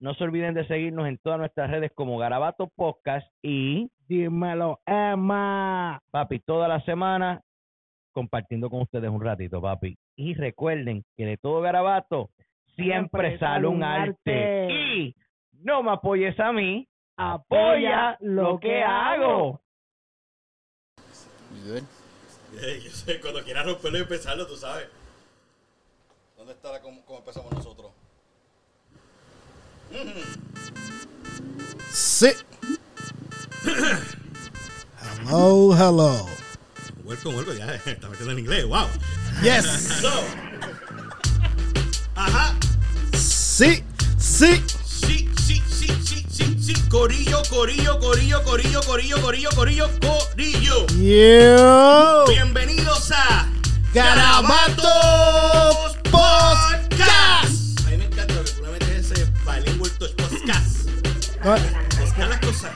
no se olviden de seguirnos en todas nuestras redes como Garabato Podcast y Dímelo, Emma. papi, toda la semana compartiendo con ustedes un ratito, papi. Y recuerden que de todo garabato siempre, sale un arte. Y no me apoyes a mí, apoya lo que hago. Yo sé, cuando quieras romperlo y empezarlo, tú sabes. ¿Dónde está la cómo, cómo empezamos nosotros? Sí. hello, hello. Welcome, welcome, ya está metiendo en inglés, wow. Yes. So. Ajá. Sí, sí. Sí, sí, sí, sí, sí, sí. Corillo, corillo, corillo, corillo, corillo, corillo, corillo, corillo. Yo. Bienvenidos a Garabatos Podcast. No, las cosas.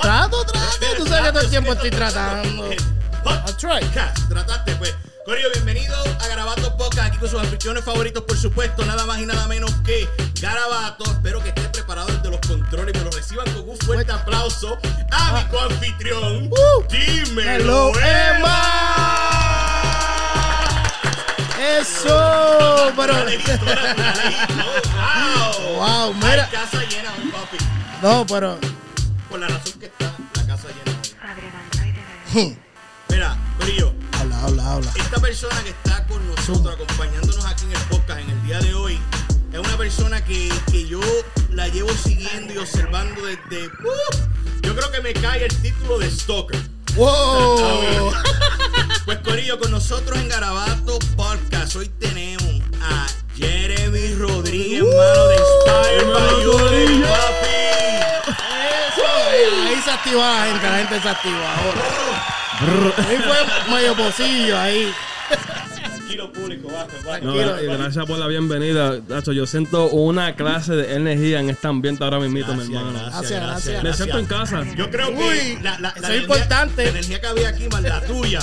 Trato, trato. Tú sabes que todo el tiempo estoy tratando. I'll try. Trataste, pues. Corillo, bienvenido a Garabato Podcast, aquí con sus anfitriones favoritos, por supuesto, nada más y nada menos que Garabato. Espero que esté preparado desde los controles y me lo reciban con un fuerte aplauso a mi coanfitrión. Uh. Dímelo, Emma. Eso, pero. Wow. Wow, mira. Casa llena papi. No, pero. Por la razón que está la casa llena aire. Mira, Corillo, Habla, habla, habla. esta persona que está con nosotros, acompañándonos aquí en el podcast en el día de hoy, es una persona que, que yo la llevo siguiendo y observando desde... ¡uh! yo creo que me cae el título de Stalker. Wow. Pues Corillo, con nosotros en Garabato Podcast, hoy tenemos a Jeremy Rodríguez, mano de Inspire by papi. Eso, ahí se activa la gente, la gente se activa ahora. Ahí fue medio pocillo ahí. Público. No, y gracias por la bienvenida. Nacho, yo siento una clase de energía en este ambiente ahora mismo, mi Gracias, hermano. Gracias, gracias. Me siento en casa. Yo creo que Uy, la, la- eso la es energía- importante. La energía que había aquí más la tuya.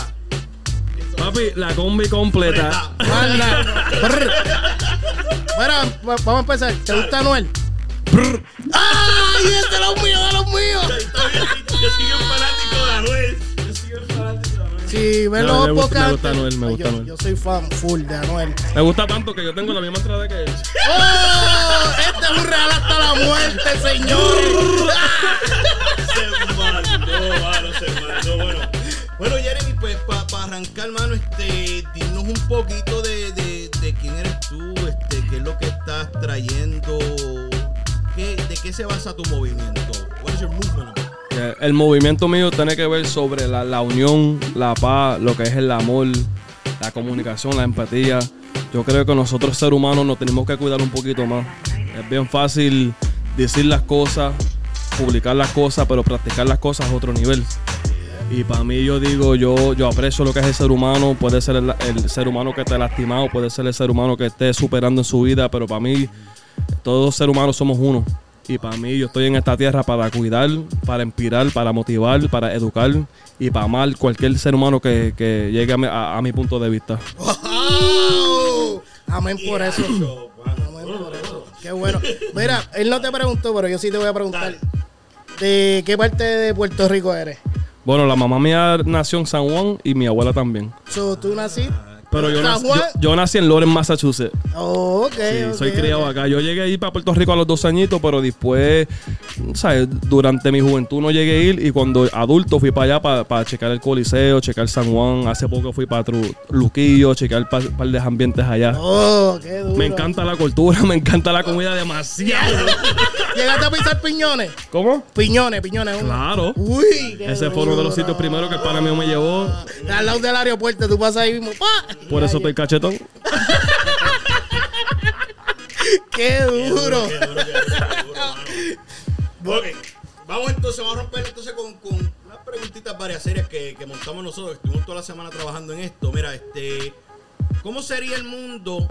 Papi, la combi completa. Manda. Brr. Mira, va- vamos a empezar. ¿Te gusta Anuel? Brr. ¡Ay! Este es los míos, de los míos. Yo soy un fanático de Anuel. Yo soy un fanático de Anuel. Sí, ven No, me gusta- podcasts. me gusta Anuel, me gusta yo, Anuel. yo soy fan full de Anuel. Me gusta tanto que yo tengo la misma entrada que él. ¡Oh! Este es un real hasta la muerte, señor. Se mandó, mano, se mandó. Bueno, bueno Jeremy, pues para arrancar, mano, este, dinos un poquito de, de, de quién eres tú, este, qué es lo que estás trayendo, qué, de qué se basa tu movimiento. Eh, El movimiento mío tiene que ver sobre la, la unión, la paz, lo que es el amor, la comunicación, la empatía. Yo creo que nosotros seres humanos nos tenemos que cuidar un poquito más. Es bien fácil decir las cosas, publicar las cosas, pero practicar las cosas a otro nivel. Y para mí yo digo, yo, yo aprecio lo que es el ser humano, puede ser el, ser humano que esté lastimado, puede ser el ser humano que esté superando en su vida, pero para mí todos seres humanos somos uno. Y para mí yo estoy en esta tierra para cuidar, para inspirar, para motivar, para educar y para amar cualquier ser humano que, que llegue a mi, a- a mi punto de vista. ¡Wow! Amén por eso. Amén por eso. Qué bueno. Mira, él no te preguntó, pero yo sí te voy a preguntar. ¿De qué parte de Puerto Rico eres? Bueno, la mamá mía nació en San Juan y mi abuela también. So, tú naciste Pero yo nací, yo, yo nací en Lawrence, Massachusetts. Oh, ok. Sí, ok, soy criado acá. Yo llegué a ir para Puerto Rico a los dos añitos, pero después, ¿sabes? Durante mi juventud no llegué a ir y cuando adulto fui para allá para, checar el Coliseo, checar San Juan. Hace poco fui para Luquillo, checar un par, de ambientes allá. Oh, qué duro. Me encanta la cultura, me encanta la comida demasiado. ¿Llegaste a pisar piñones? ¿Cómo? Piñones, piñones. uno. Claro. Uy, qué Ese fue uno de los sitios primeros que el pana mío me llevó. Al lado del aeropuerto, tú pasas ahí mismo. ¡pa! Por eso estoy cachetón. ¡Qué duro! Qué duro, qué duro, qué duro, mano. Ok, vamos entonces, vamos a romper entonces con, con unas preguntitas varias serias que, que montamos nosotros. Estuvimos toda la semana trabajando en esto. Mira, este, ¿cómo sería el mundo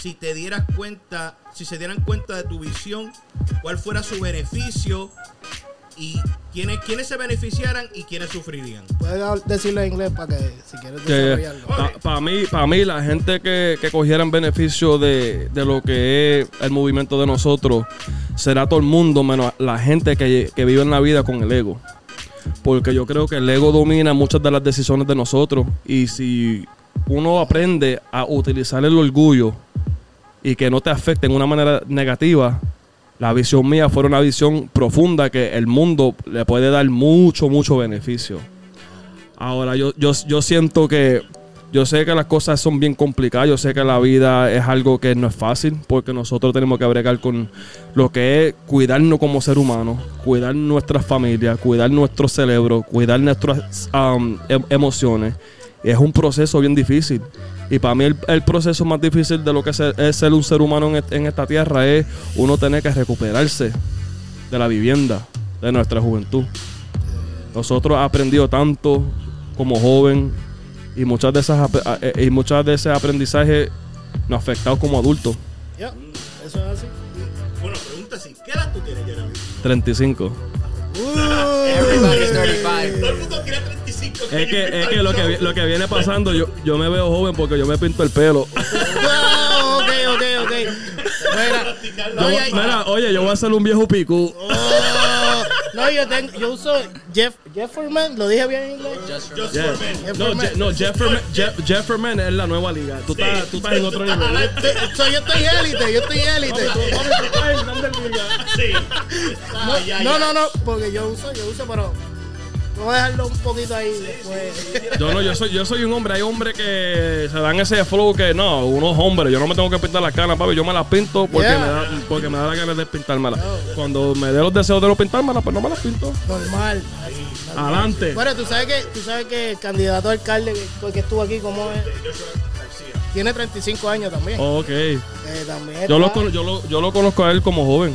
si te dieras cuenta, si se dieran cuenta de tu visión, cuál fuera su beneficio y quiénes, quiénes se beneficiaran y quiénes sufrirían? Puedes decirlo en inglés para que si quieres desarrollarlo. Para mí, para mí, la gente que, que cogiera en beneficio de, de lo que es el movimiento de nosotros será todo el mundo, menos la gente que, que vive en la vida con el ego. Porque yo creo que el ego domina muchas de las decisiones de nosotros. Y si uno aprende a utilizar el orgullo y que no te afecte en una manera negativa, la visión mía fuera una visión profunda que el mundo le puede dar mucho, mucho beneficio. Ahora, yo, yo, yo siento que. Yo sé que las cosas son bien complicadas. Yo sé que la vida es algo que no es fácil. Porque nosotros tenemos que bregar con lo que es cuidarnos como ser humano. Cuidar nuestras familias. Cuidar nuestro cerebro. Cuidar nuestras em- emociones. Es un proceso bien difícil. Y para mí el, el proceso más difícil de lo que es ser, es ser un ser humano en, en esta tierra es uno tener que recuperarse de la vivienda de nuestra juventud. Nosotros hemos aprendido tanto como joven y muchas de esas eh, y muchas de ese aprendizaje nos ha afectado como adultos. Ya, Eso es así. Bueno, pregunta así, ¿qué edad tú tienes, Jeremy? 35. Everybody's 35. Todo el mundo quiere 35. Es que, es que lo que lo que viene pasando, yo, yo me veo joven porque yo me pinto el pelo. Ah, ok, ok, ok. Mira, Yo no, ya- mira, oye, yo voy a ser un viejo picú. Oh, no, yo, tengo, yo uso Jeff, Jefferman, lo dije bien en inglés. Just Just Yeah. for men. No, Je- no Jefferman, Je- Jefferman es la nueva liga. Tú, estás, tú estás en otro nivel. So, yo estoy élite, yo estoy élite. Sí. Ah, No, no, no, porque yo uso, yo uso, pero voy a dejarlo un poquito ahí después. Yo no, yo soy, yo soy un hombre. Hay hombres que se dan ese flow que no, unos hombres. Yo no me tengo que pintar las canas, papi. Yo me las pinto porque, Yeah. me, da, porque me da la gana de pintármelas. Cuando me dé los deseos de no pintármelas, pues no me las pinto. Normal. Adelante. Bueno, tú sabes que, tú sabes que el candidato a alcalde que, que estuvo aquí, como es, tiene 35 años también. Ok. Eh, también Yo lo, yo, lo, yo lo conozco a él como joven.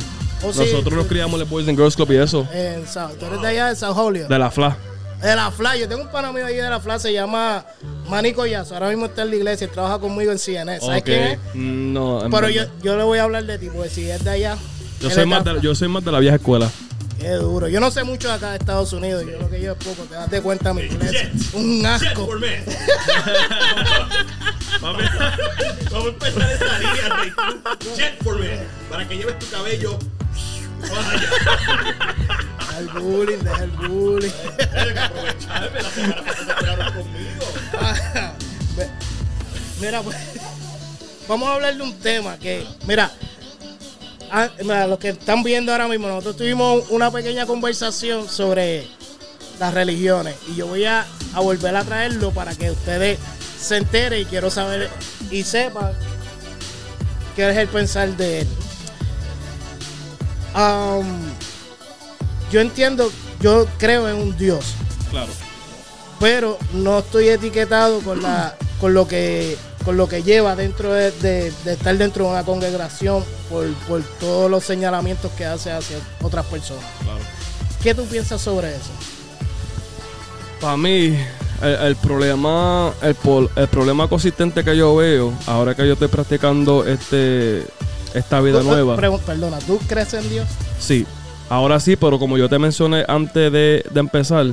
Oh, sí. Nosotros nos criamos en el Boys and Girls Club y eso. en tú eres de allá de San Julio. De la FLA. De la FLA, yo tengo un pana mío ahí de la FLA, se llama Manico Yazo. Ahora mismo está en la iglesia y trabaja conmigo en CNN. ¿Sabes Ok. quién es? Mm, No, Pero yo, yo le voy a hablar de ti, porque si es de allá. yo, soy más de yo soy más de la vieja escuela. Qué duro. Yo no sé mucho de acá de Estados Unidos. Yo lo que yo es poco. Te das de cuenta mi inglés. Un Jet asco. Vamos a empezar esa línea, Rey. Jet for men. Para que lleves tu cabello. Deja el bullying, deja el bullying. Tienes que aprovecharme. La semana pasada se esperaron conmigo. Ve- Mira, pues, vamos a hablar de un tema que, mira, ah, mira, los que están viendo ahora mismo, nosotros tuvimos una pequeña conversación sobre las religiones y yo voy a, a volver a traerlo para que ustedes se enteren y quiero saber y sepan qué es el pensar de él. Am, yo entiendo, yo creo en un Dios Claro. pero no estoy etiquetado con la con lo que con lo que lleva dentro de, de- de estar dentro de una congregación por, por todos los señalamientos que hace hacia otras personas. Claro. ¿Qué tú piensas sobre eso? Para mí, el, el problema, el, el problema consistente que yo veo, ahora que yo estoy practicando este esta vida nueva, perdona, ¿tú crees en Dios? sí, ahora sí, pero como yo te mencioné antes de, de empezar,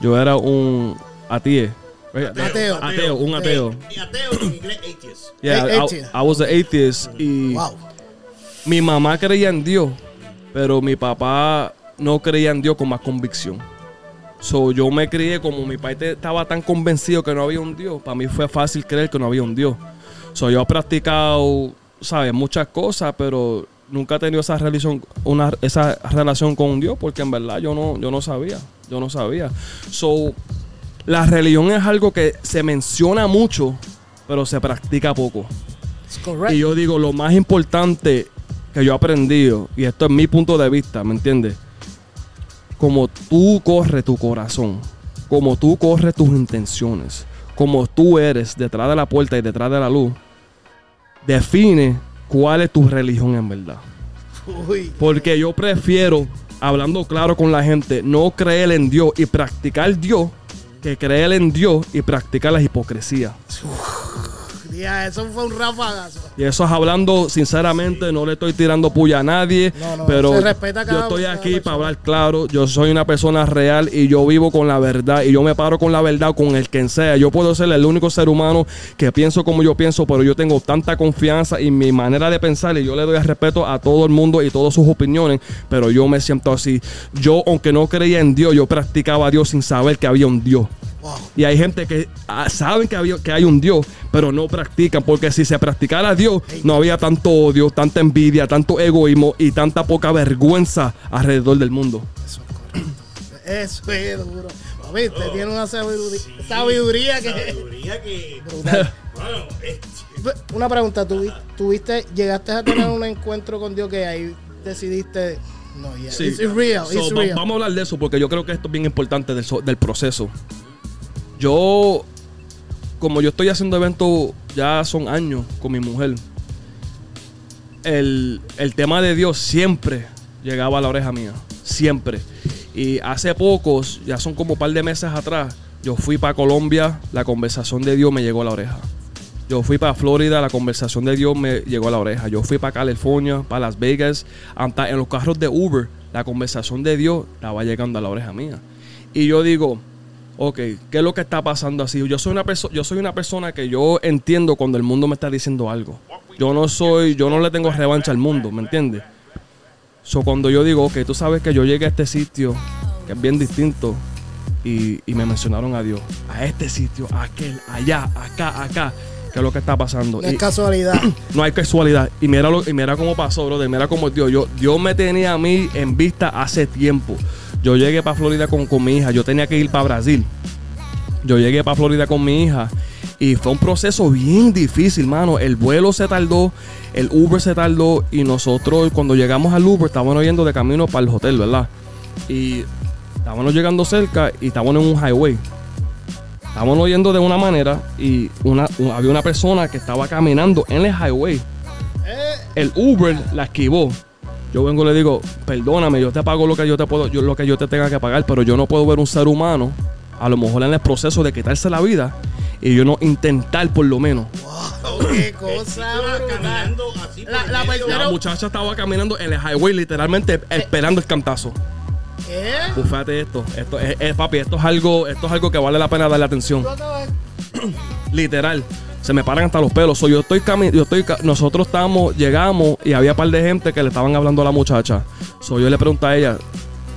yo era un ateo. Ateo. Ateo, un ateo. Y ateo en inglés, atheist. Yeah, I, atheist. I was an atheist y Wow. mi mamá creía en Dios, pero mi papá no creía en Dios con más convicción. So, yo me crié como mi padre estaba tan convencido que no había un Dios. Para mí fue fácil creer que no había un Dios. So, yo he practicado, ¿sabes? Muchas cosas, pero nunca he tenido esa relación, una, esa relación con un Dios porque en verdad yo no, yo no sabía. Yo no sabía. So, la religión es algo que se menciona mucho, pero se practica poco. Y yo digo, lo más importante que yo he aprendido, y esto es mi punto de vista, ¿me entiendes? Como tú corres tu corazón, como tú corres tus intenciones, como tú eres detrás de la puerta y detrás de la luz, define cuál es tu religión en verdad. Uy. Porque yo prefiero, hablando claro con la gente, no creer en Dios y practicar Dios que creer en Dios y practicar la hipocresía. Tía, eso fue un rafagazo. Y eso es hablando sinceramente, no le estoy tirando puya a nadie, No, no, pero yo estoy aquí para hablar claro, yo soy una persona real y yo vivo con la verdad y yo me paro con la verdad con el quien sea. Yo puedo ser el único ser humano que pienso como yo pienso, pero yo tengo tanta confianza en mi manera de pensar y yo le doy el respeto a todo el mundo y todas sus opiniones, pero yo me siento así. Yo, aunque no creía en Dios, yo practicaba a Dios sin saber que había un Dios. Wow. Y hay gente que ah, saben que, había- que hay un Dios, pero no practican. Porque si se practicara a Dios, no había tanto odio, tanta envidia, tanto egoísmo y tanta poca vergüenza alrededor del mundo. Eso es correcto. Eso es duro. Papi, usted tiene una sabiduría, sabiduría que. Sabiduría que. Bueno, Una pregunta, ¿tú, tuviste, llegaste a tener un encuentro con Dios que ahí decidiste. No, yeah, Sí. it's, it's real, So, it's va- real. Vamos a hablar de eso porque yo creo que esto es bien importante del, del proceso. Yo, como yo estoy haciendo eventos ya son años con mi mujer, el, el tema de Dios siempre llegaba a la oreja mía. Siempre. Y hace pocos, ya son como un par de meses atrás, yo fui para Colombia, la conversación de Dios me llegó a la oreja. Yo fui para Florida, la conversación de Dios me llegó a la oreja. Yo fui para California, para Las Vegas, hasta en los carros de Uber, la conversación de Dios estaba llegando a la oreja mía. Y yo digo, ok, ¿qué es lo que está pasando así? Yo soy una persona, yo soy una persona que yo entiendo cuando el mundo me está diciendo algo. Yo no soy, yo no le tengo revancha al mundo, ¿me entiendes? So, cuando yo digo, ok, tú sabes que yo llegué a este sitio que es bien distinto y, y me mencionaron a Dios, a este sitio, a aquel, allá, acá, acá, ¿qué es lo que está pasando? No es casualidad. no hay casualidad. Y mira, lo, y mira cómo pasó, brother. Mira cómo Dios. Yo, Dios me tenía a mí en vista hace tiempo. Yo llegué para Florida con, con mi hija. Yo tenía que ir para Brasil. Yo llegué para Florida con mi hija. Y fue un proceso bien difícil, mano. El vuelo se tardó, el Uber se tardó. Y nosotros, cuando llegamos al Uber, estábamos yendo de camino para el hotel, ¿verdad? Y estábamos llegando cerca y estábamos en un highway. Estábamos yendo de una manera y una, había una persona que estaba caminando en el highway. Eh, El Uber la esquivó. Yo vengo y le digo, perdóname, yo te pago lo que yo te puedo, yo, lo que yo te tenga que pagar, pero yo no puedo ver un ser humano, a lo mejor en el proceso de quitarse la vida, y yo no intentar por lo menos. wow, qué cosa caminando así. La- muchacha estaba caminando en el highway, literalmente esperando el cantazo. ¿Qué? Pues fíjate esto, esto es, es, papi, esto es algo, esto es algo que vale la pena darle atención. Literal. Se me paran hasta los pelos. So, yo estoy yo estoy nosotros estábamos, llegamos y había un par de gente que le estaban hablando a la muchacha. So, yo le pregunté a ella,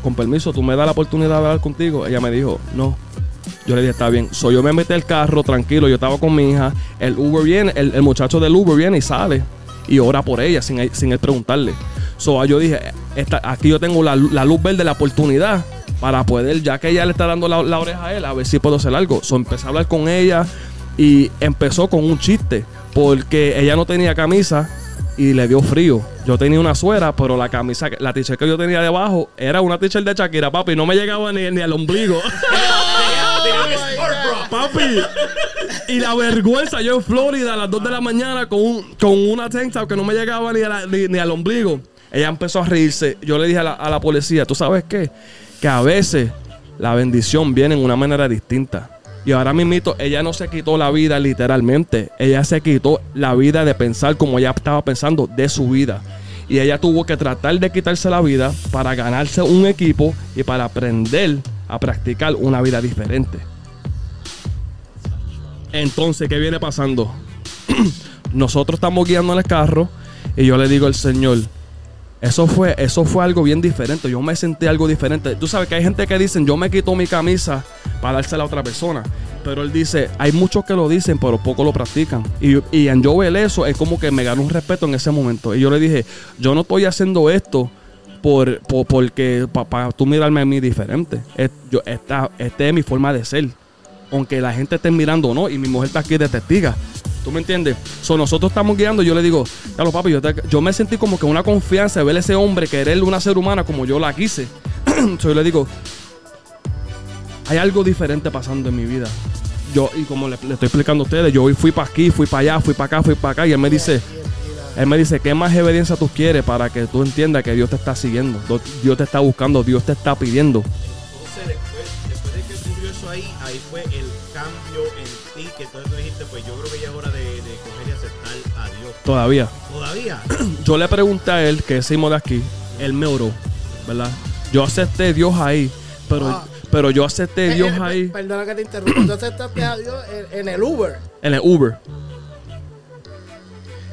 con permiso, ¿tú me das la oportunidad de hablar contigo? Ella me dijo, no. Yo le dije, está bien. So, yo me metí al carro, tranquilo, yo estaba con mi hija. El Uber viene, el, el muchacho del Uber viene y sale. Y ora por ella sin, sin él preguntarle. So, yo dije, esta, aquí yo tengo la, la luz verde, la oportunidad para poder, ya que ella le está dando la, la oreja a él, a ver si puedo hacer algo. So, empecé a hablar con ella y empezó con un chiste, porque ella no tenía camisa y le dio frío. Yo tenía una suera, pero la camisa, la t-shirt que yo tenía debajo era una t-shirt de Shakira, papi, no me llegaba ni, ni al ombligo. papi. Y la vergüenza, yo en Florida a las 2 de la mañana con, un- con una top que no me llegaba ni, a la- ni- ni al ombligo. Ella empezó a reírse. Yo le dije a la, a la policía, ¿tú sabes qué? Que a veces la bendición viene en una manera distinta. Y ahora mismo ella no se quitó la vida literalmente. Ella se quitó la vida de pensar como ella estaba pensando de su vida. Y ella tuvo que tratar de quitarse la vida para ganarse un equipo y para aprender a practicar una vida diferente. Entonces, ¿qué viene pasando? Nosotros estamos guiando en el carro y yo le digo al Señor, Eso fue, eso fue algo bien diferente. Yo me sentí algo diferente. Tú sabes que hay gente que dicen, yo me quito mi camisa para dársela a otra persona. Pero él dice, hay muchos que lo dicen, pero pocos lo practican. Y, y en yo ver eso, es como que me ganó un respeto en ese momento. Y yo le dije, yo no estoy haciendo esto por, por- porque para tú mirarme a mí diferente. Yo, esta, esta es mi forma de ser. Aunque la gente esté mirando o no, y mi mujer está aquí de testiga. ¿Tú me entiendes? So, nosotros estamos guiando. Yo le digo, claro, papi, yo, me sentí como que una confianza de ver a ese hombre, querer una ser humana como yo la quise. So, yo le digo, hay algo diferente pasando en mi vida. Yo, y como le, estoy explicando a ustedes, yo fui para aquí, fui para allá, fui para acá, fui para acá, y él me dice, él me dice, ¿qué más evidencia tú quieres para que tú entiendas que Dios te está siguiendo? Do- Dios te está buscando, Dios te está pidiendo. Entonces, después, de que ocurrió eso ahí, ahí fue el ti, que entonces tú dijiste, pues yo creo que ya es hora de, de coger y aceptar a Dios. Todavía. Todavía. Yo le pregunté a él, que decimos de aquí, él me oró, ¿verdad? Yo acepté a Dios ahí, pero, Ah. pero yo acepté a Dios Eh, eh, ahí Perdona que te interrumpa. Tú aceptaste a Dios en, en el Uber. en el Uber.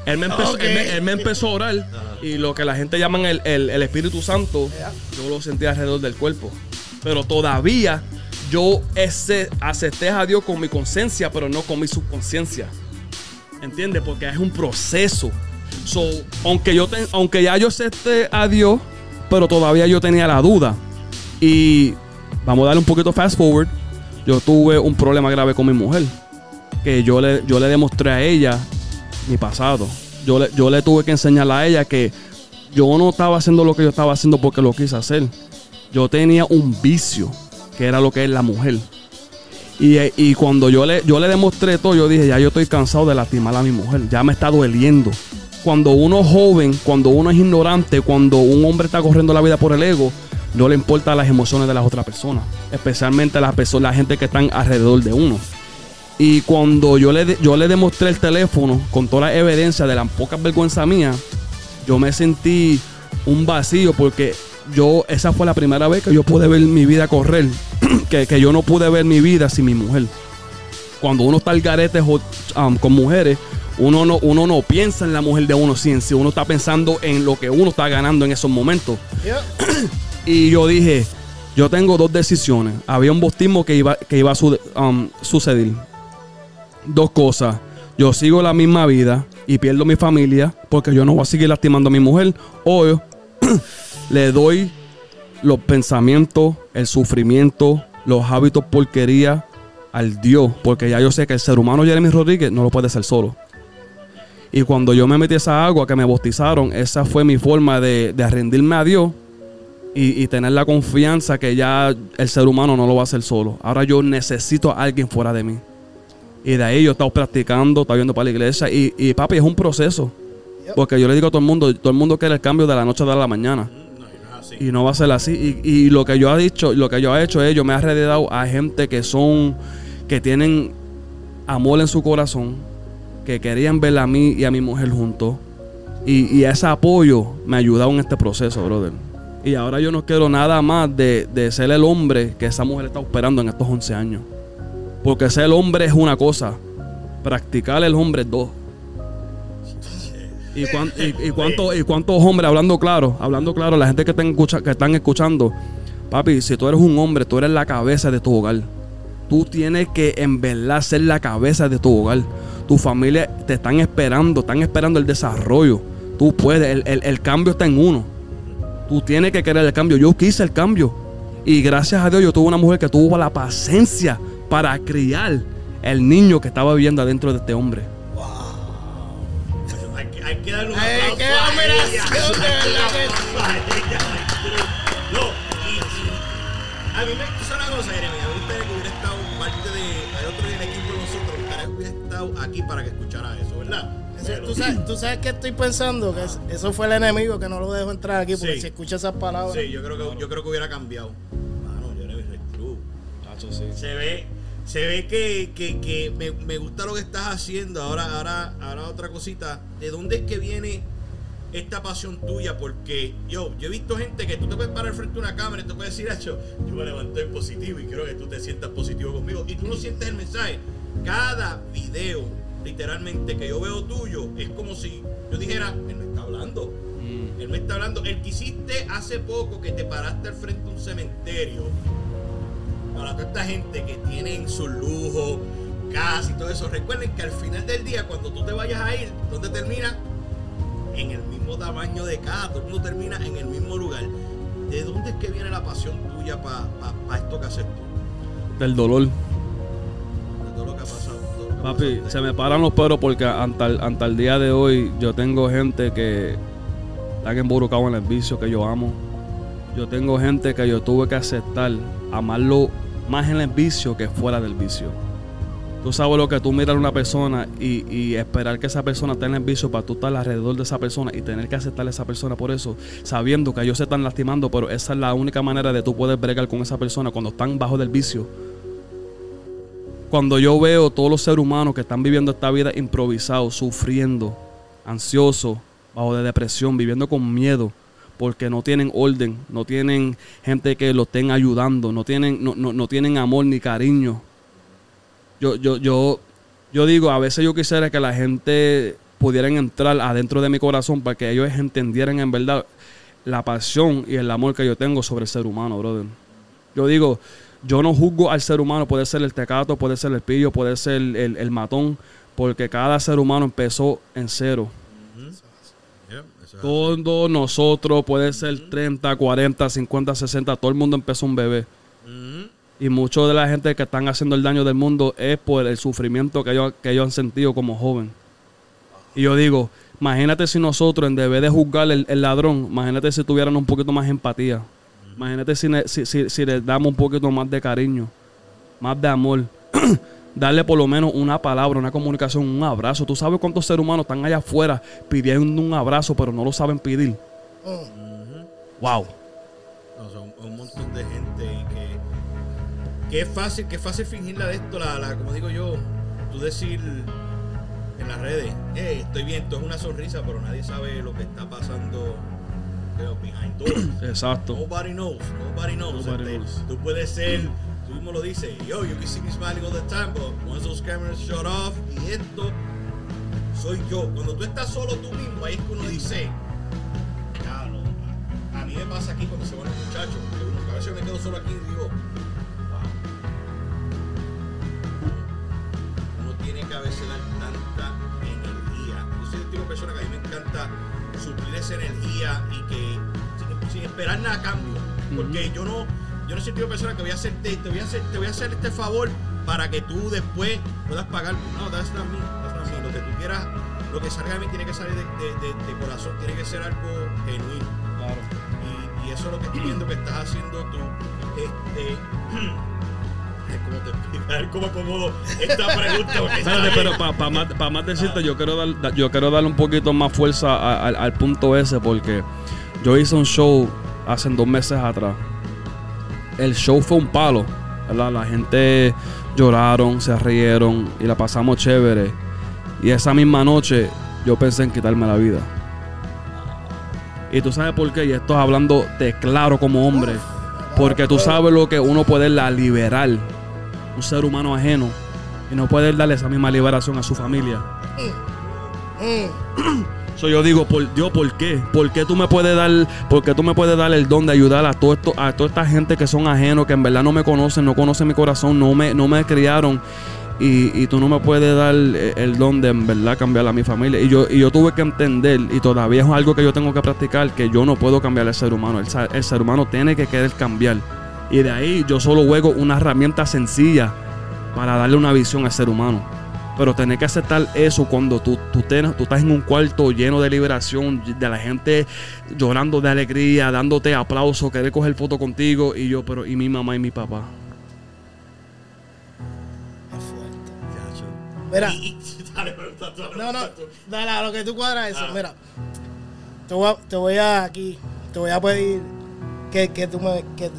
Él me empezó, él me, él me empezó a orar y lo que la gente llaman el, el- el Espíritu Santo, yo lo sentí alrededor del cuerpo. Pero todavía yo acepté a Dios con mi conciencia, pero no con mi subconsciencia. ¿Entiendes? Porque es un proceso. So, aunque, yo aunque ya yo acepté a Dios, pero todavía yo tenía la duda. Y vamos a darle un poquito fast forward. Yo tuve un problema grave con mi mujer. Que yo le, yo le demostré a ella mi pasado. Yo le, yo le tuve que enseñarle a ella que yo no estaba haciendo lo que yo estaba haciendo porque lo quise hacer. Yo tenía un vicio, que era lo que es la mujer. Y, y cuando yo le, yo le demostré todo, yo dije, ya yo estoy cansado de lastimar a mi mujer, ya me está doliendo. Cuando uno es joven, cuando uno es ignorante, cuando un hombre está corriendo la vida por el ego, no le importan las emociones de las otras personas, especialmente las personas, la gente que están alrededor de uno. Y cuando yo le, yo le demostré el teléfono con toda la evidencia de la poca vergüenza mía, yo me sentí un vacío porque yo, esa fue la primera vez que yo pude ver mi vida correr, que, que yo no pude ver mi vida sin mi mujer. Cuando uno está al garete um, con mujeres, uno no, uno no piensa en la mujer de uno, sí, uno está pensando en lo que uno está ganando en esos momentos. Y yo dije, yo tengo dos decisiones. Había un bautismo que iba, que iba a su- um, suceder. Dos cosas. Yo sigo la misma vida y pierdo mi familia porque yo no voy a seguir lastimando a mi mujer. O le doy los pensamientos, el sufrimiento, los hábitos porquería al Dios. Porque ya yo sé que el ser humano Jeremy Rodríguez no lo puede hacer solo. Y cuando yo me metí esa agua que me bautizaron, esa fue mi forma de, de rendirme a Dios y, y tener la confianza que ya el ser humano no lo va a hacer solo. Ahora yo necesito a alguien fuera de mí. Y de ahí yo he estado practicando, estado yendo para la iglesia. Y, y papi, es un proceso. Porque yo le digo a todo el mundo, todo el mundo quiere el cambio de la noche a la mañana. Y no va a ser así. Y, y lo que yo he dicho, lo que yo he hecho es, yo me he alrededor a gente que son, que tienen amor en su corazón, que querían ver a mí y a mi mujer juntos. Y, y ese apoyo me ha ayudado en este proceso, brother. Y ahora yo no quiero nada más de, de ser el hombre que esa mujer está esperando en estos 11 años. Porque ser el hombre es una cosa, practicar el hombre es dos. ¿Y, cuán- y- y cuánto- y cuántos hombres, hablando claro, hablando claro, la gente que que están escuchando, papi, si tú eres un hombre, tú eres la cabeza de tu hogar. Tú tienes que en verdad ser la cabeza de tu hogar. Tu familia te están esperando, están esperando el desarrollo. Tú puedes, el- el cambio está en uno. Tú tienes que querer el cambio. Yo quise el cambio. Y gracias a Dios yo tuve una mujer que tuvo la paciencia para criar el niño que estaba viviendo adentro de este hombre. Hay que, darle un aplauso que a ella. No, y, y a mí me gusta una cosa, Jeremy. A mí me gustaría que hubiera estado parte de. Hay otro en el equipo de nosotros. Gustaría que hubiera estado aquí para que escuchara eso, ¿verdad? Pero- ¿Tú sabes, tú sabes que estoy pensando? Que es- eso fue el enemigo que no lo dejó entrar aquí porque Sí. si escucha esas palabras. Sí, yo creo que, yo creo que hubiera cambiado. Mano, Jeremy Red Cruz. Se ve, se ve que, que, que me, me gusta lo que estás haciendo. Ahora, ahora, ahora otra cosita. ¿De dónde es que viene esta pasión tuya? Porque yo, yo he visto gente que tú te puedes parar frente a una cámara y te puedes decir, "Acho, yo me levanté positivo y quiero que tú te sientas positivo conmigo. Y tú no sientes el mensaje. Cada video, literalmente, que yo veo tuyo, es como si yo dijera, él me está hablando. Él me está hablando, el que hiciste hace poco que te paraste al frente de un cementerio. Para toda esta gente que tienen su lujo, casa y todo eso. Recuerden que al final del día, cuando tú te vayas a ir, ¿dónde termina? En el mismo tamaño de casa. Todo el mundo termina en el mismo lugar. ¿De dónde es que viene la pasión tuya para esto que haces tú? Del dolor. De todo lo que ha pasado. todo lo que ha Papi, pasado. se me paran los pelos porque hasta el, día de hoy yo tengo gente que están involucrados en el vicio que yo amo. Yo tengo gente que yo tuve que aceptar, amarlo más en el vicio que fuera del vicio. Tú sabes lo que tú miras a una persona y, esperar que esa persona esté en el vicio para tú estar alrededor de esa persona y tener que aceptar a esa persona por eso, sabiendo que ellos se están lastimando, pero esa es la única manera de tú poder bregar con esa persona cuando están bajo del vicio cuando yo veo todos los seres humanos que están viviendo esta vida improvisado, sufriendo, ansiosos, bajo de depresión, viviendo con miedo, porque no tienen orden, no tienen gente que los estén ayudando, no tienen, no, no, no tienen amor ni cariño. Yo, yo, yo, yo digo, a veces yo quisiera que la gente pudieran entrar adentro de mi corazón para que ellos entendieran en verdad la pasión y el amor que yo tengo sobre el ser humano, brother. Yo digo, yo no juzgo al ser humano, puede ser el tecato, puede ser el pillo, puede ser el, el- el matón, porque cada ser humano empezó en cero. Eso Todos nosotros, puede ser 30, 40, 50, 60, todo el mundo empezó un bebé. Y mucho de la gente que están haciendo el daño del mundo es por el sufrimiento que ellos, que ellos han sentido como joven. Y yo digo, imagínate si nosotros, en vez de juzgar el, el ladrón, imagínate si tuvieran un poquito más empatía. Imagínate si, si, si les damos un poquito más de cariño, más de amor. Darle por lo menos una palabra, una comunicación, un abrazo. Tú sabes cuántos seres humanos están allá afuera pidiendo un abrazo, pero no lo saben pedir. Mm. Wow. No, son un montón de gente que, que es fácil, que es fácil fingirla de esto, la, la- como digo yo, tú decir en las redes, hey, estoy bien, esto es una sonrisa, pero nadie sabe lo que está pasando behind doors. Exacto. Nobody knows, nobody knows. Nobody Este, knows. Tú puedes ser, mismo lo dices, yo, you can see me smiling all the time, but once those cameras shut off, y esto soy yo. Cuando tú estás solo tú mismo, ahí es que uno dice, "Diablo, a, a mí me pasa aquí cuando se van los muchachos, que uno- a veces me quedo solo aquí y digo, wow. Uno tiene que a veces dar tanta energía. Yo soy el tipo de persona que a mí me encanta suplir esa energía y que sin, sin esperar nada a cambio. Porque yo no, yo no soy el tipo de persona que voy a hacerte, te voy a hacer, te voy a hacer este favor para que tú después puedas pagar. No, that's not me, that's not me. Lo que tú quieras, lo que salga de mí tiene que salir de, de- de- de corazón, tiene que ser algo genuino. Y, y eso es lo que estoy viendo que estás haciendo tú. Este, ¿Cómo te explicar? ¿Cómo acomodo esta pregunta? Espérate, pero para más, pa más decirte, yo quiero, dar, da- yo quiero darle un poquito más fuerza a- al punto ese, porque yo hice un show hace dos meses atrás. El show fue un palo, ¿verdad? La gente lloraron, se rieron y la pasamos chévere. Y esa misma noche yo pensé en quitarme la vida. Y tú sabes por qué, y esto es hablando de claro como hombre. Porque tú sabes lo que uno puede la liberar, un ser humano ajeno, y no puede darle esa misma liberación a su familia. So, yo digo, por Dios, ¿por qué? ¿Por qué tú me puedes dar, por qué tú me puedes dar el don de ayudar a todo esto, a toda esta gente que son ajenos, que en verdad no me conocen, no conocen mi corazón, no me, no me criaron? Y, y tú no me puedes dar eh, el don de en verdad cambiar a mi familia. Y yo, y yo tuve que entender, y todavía es algo que yo tengo que practicar, que yo no puedo cambiar al ser humano. El ser humano tiene que querer cambiar. Y de ahí yo solo juego una herramienta sencilla para darle una visión al ser humano. Pero tener que aceptar eso cuando tú, tú, ten- tú estás en un cuarto lleno de liberación, de la gente llorando de alegría, dándote aplausos, querer coger foto contigo. Y yo, pero, ¿y mi mamá y mi papá? Mira. No, no, dale a lo que tú cuadras eso. Ah. Mira, te voy, a, te voy a aquí, te voy a pedir que, que tú me, que,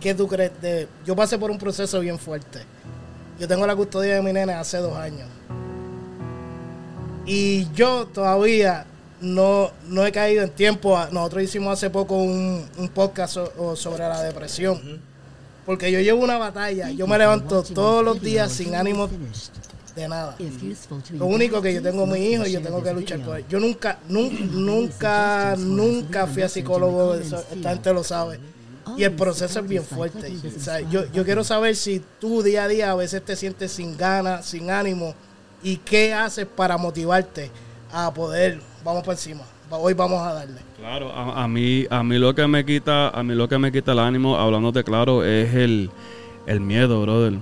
que tú crees de, yo pasé por un proceso bien fuerte. Yo tengo la custodia de mi nene hace dos años. Y yo todavía no, no he caído en tiempo. a- Nosotros hicimos hace poco un, un podcast so- sobre la depresión. Porque yo llevo una batalla. Yo me levanto todos los días sin ánimo de nada. Lo único que yo tengo mi hijo y yo tengo que luchar por él. Yo nunca, nun- nunca, nunca fui a psicólogo, eso, esta gente lo sabe. Y el proceso es bien fuerte. O sea, yo, yo quiero saber si tú día a día a veces te sientes sin ganas, sin ánimo, y qué haces para motivarte a poder, vamos por encima. Hoy vamos a darle. Claro, a, a mí, a mí lo que me quita, a mí lo que me quita el ánimo, hablándote claro, es el, el miedo, brother.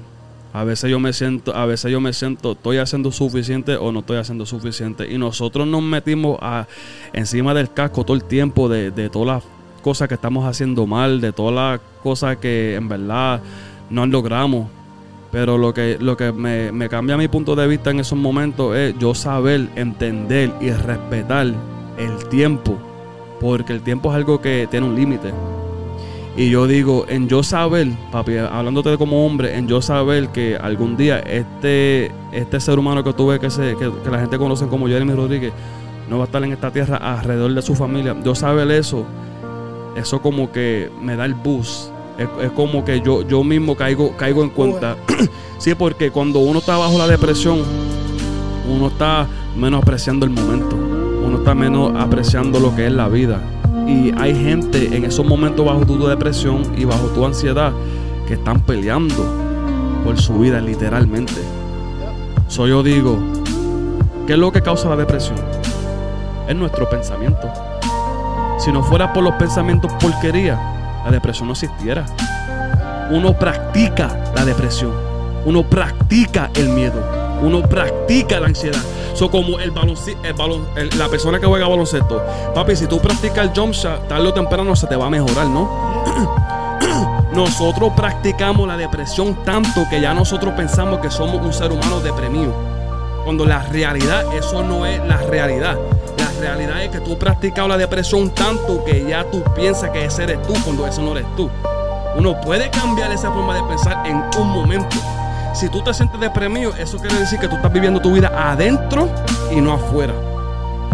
A veces yo me siento, a veces yo me siento, estoy haciendo suficiente o no estoy haciendo suficiente. Y nosotros nos metimos a, encima del casco todo el tiempo de, de todas las cosas que estamos haciendo mal, de todas las cosas que en verdad no logramos. Pero lo que, lo que me, me cambia mi punto de vista en esos momentos es yo saber, entender y respetar el tiempo. Porque el tiempo es algo que tiene un límite. Y yo digo, en yo saber, papi, hablándote como hombre, en yo saber que algún día este, este ser humano que tuve que, se, que, que la gente conoce como Jeremy Rodríguez no va a estar en esta tierra alrededor de su familia. Yo saber eso, eso como que me da el boost. Es, es como que yo, yo mismo caigo, caigo en cuenta. sí, porque cuando uno está bajo la depresión, uno está menos apreciando el momento. Uno está menos apreciando lo que es la vida. Y hay gente en esos momentos bajo tu depresión y bajo tu ansiedad que están peleando por su vida literalmente. So yo digo, ¿qué es lo que causa la depresión? Es nuestro pensamiento. Si no fuera por los pensamientos porquería, la depresión no existiera. Uno practica la depresión. Uno practica el miedo. Uno practica la ansiedad. So como el- la persona que juega baloncesto. Papi, si tú practicas el jump shot, tarde o temprano se te va a mejorar, ¿no? Nosotros practicamos la depresión tanto que ya nosotros pensamos que somos un ser humano deprimido. Cuando la realidad, eso no es la realidad. Realidad es que tú has la depresión tanto que ya tú piensas que ese eres tú cuando eso no eres tú. Uno puede cambiar esa forma de pensar en un momento. Si tú te sientes deprimido, eso quiere decir que tú estás viviendo tu vida adentro y no afuera.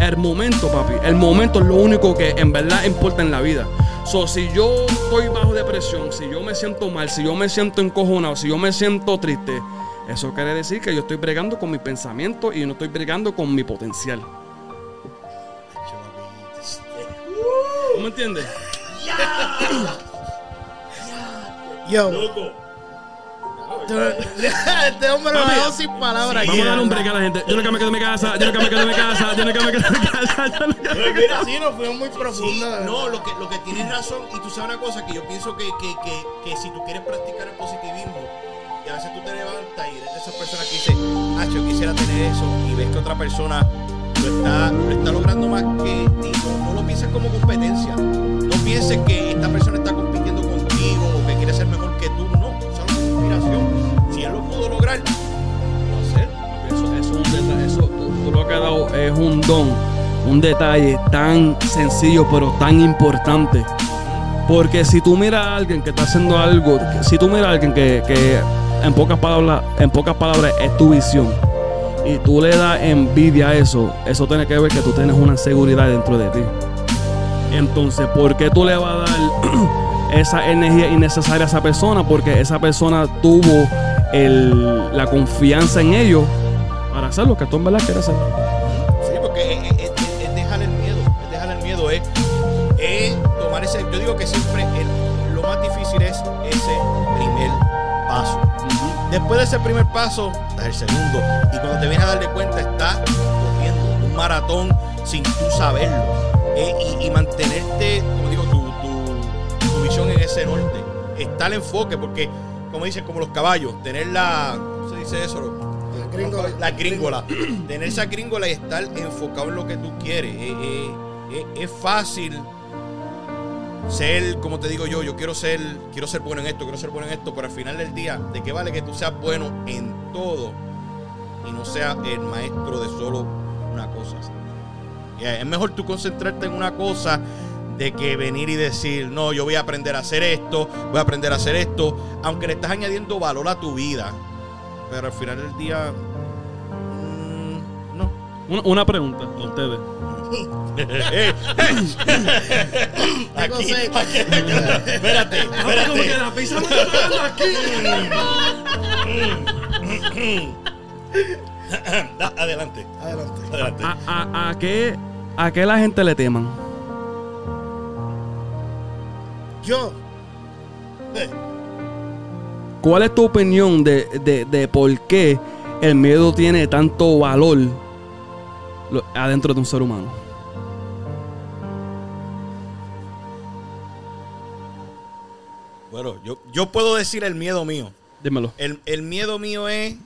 El momento, papi, el momento es lo único que en verdad importa en la vida. So, si yo estoy bajo depresión, si yo me siento mal, si yo me siento encojonado, si yo me siento triste, eso quiere decir que yo estoy bregando con mi pensamiento y no estoy bregando con mi potencial. Me entiendes? Yo, Loco. este hombre lo dejó sin palabras. Vamos a dar un break a la gente. Yo nunca me quedo en mi casa, yo nunca me quedo en mi casa, yo nunca me quedo en mi casa. Yo nunca... Pero mira, Sí, nos fuimos muy Sí, profundos. no, lo que, lo que tienes razón, y tú sabes una cosa, que yo pienso que, que, que, que si tú quieres practicar el positivismo, y a veces tú te levantas y eres de esas personas que dicen, ah, yo quisiera tener eso, y ves que otra persona lo está, lo está logrando más que ti, no, lo pienses como competencia, no pienses que esta persona está compitiendo contigo o que quiere ser mejor que tú, no, eso es inspiración. Si él lo pudo lograr, lo hacer. Eso, eso es un detalle, eso, tú, lo has dado es un don, un detalle tan sencillo pero tan importante. Porque si tú miras a alguien que está haciendo algo, si tú miras a alguien que, que en pocas palabras, en pocas palabras es tu visión y tú le das envidia a eso, eso tiene que ver que tú tienes una seguridad dentro de ti. Entonces, ¿por qué tú le vas a dar esa energía innecesaria a esa persona? Porque esa persona tuvo la confianza en ellos para hacer lo que tú en verdad quieres hacer. Sí, porque es, es- dejar el miedo, es dejar el miedo, es, tomar ese, yo digo que siempre lo más difícil es. Después de ese primer paso, das el segundo. Y cuando te vienes a dar de cuenta, estás corriendo un maratón sin tú saberlo. Eh, y, y mantenerte, como digo, tu, tu- tu visión en ese norte. Está el enfoque, porque, como dicen, como los caballos, tener la. ¿Cómo se dice eso? La gringola. La gringola. tener esa gringola y estar enfocado en lo que tú quieres. Eh, eh, eh, es fácil ser, como te digo yo, yo quiero ser, quiero ser bueno en esto, quiero ser bueno en esto, pero al final del día, ¿de qué vale que tú seas bueno en todo y no seas el maestro de solo una cosa? Es mejor tú concentrarte en una cosa de que venir y decir, no, yo voy a aprender a hacer esto, voy a aprender a hacer esto, aunque le estás añadiendo valor a tu vida, pero al final del día, mm, no. Una, una pregunta a ustedes. Aquí, aquí, espérate, espérate. la pizza me está aquí. adelante. Adelante. Adelante. ¿A, a, a qué, ¿A qué la gente le teman? Yo. eh, ¿Cuál es tu opinión de, de, de por qué el miedo tiene tanto valor lo- adentro de un ser humano? Bueno, yo, yo puedo decir el miedo mío. Dímelo. El, el miedo mío es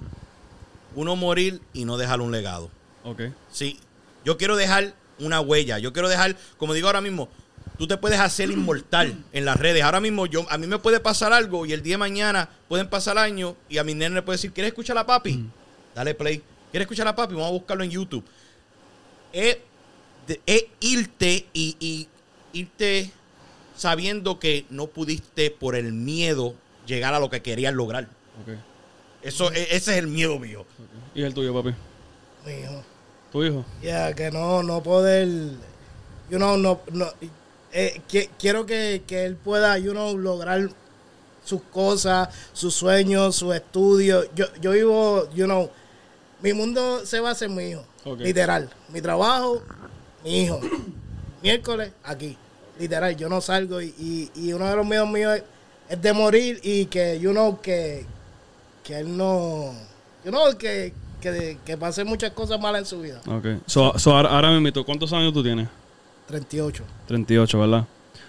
uno morir y no dejar un legado. Ok. Sí, yo quiero dejar una huella. Yo quiero dejar, como digo ahora mismo, tú te puedes hacer inmortal en las redes. Ahora mismo yo, a mí me puede pasar algo y el día de mañana pueden pasar años y a mi nene le puede decir, ¿quieres escuchar a papi? Dale play. ¿Quieres escuchar a papi? Vamos a buscarlo en YouTube. Es, irte y, y irte sabiendo que no pudiste por el miedo llegar a lo que querías lograr. Ok. Eso, e- ese es el miedo mío. ¿Y el tuyo, papi? mi hijo. ¿Tu hijo? Ya, que no, no poder, you know, no, no, eh, que- quiero que, que él pueda, you know, lograr sus cosas, sus sueños, sus estudios. Yo, yo vivo, you know, mi mundo se basa en mi hijo, literal. Mi trabajo, mi hijo. Miércoles, aquí, literal. Yo no salgo y, y, y uno de los miedos míos es, es de morir y que, you know, que, que él no, you know, que, que, que pase muchas cosas malas en su vida. Ok. So, so ahora, ahora mismo, ¿cuántos años tú tienes? 38. 38, ¿verdad?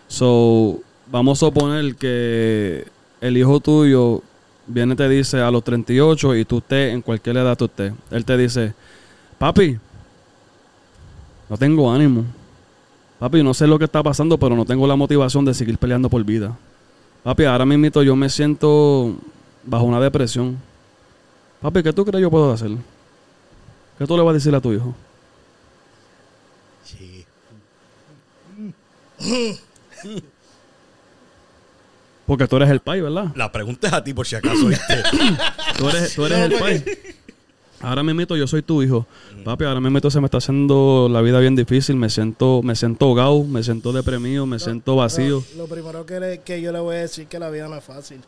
So, vamos a suponer que el hijo tuyo viene y te dice a los 38 y tú estés en cualquier edad tú estés. Él te dice, papi, no tengo ánimo. Papi, no sé lo que está pasando, pero no tengo la motivación de seguir peleando por vida. Papi, ahora mismo yo me siento bajo una depresión. Papi, ¿qué tú crees yo puedo hacer? ¿Qué tú le vas a decir a tu hijo? Sí. Porque tú eres el pai, ¿verdad? La pregunta es a ti por si acaso. Tú eres, tú eres el pai. Ahora me meto, yo soy tu hijo. Papi, ahora me meto, se me está haciendo la vida bien difícil. Me siento, me siento ahogado, me siento deprimido, me siento vacío. Lo, lo primero que, le- que yo le voy a decir es que la vida no es fácil.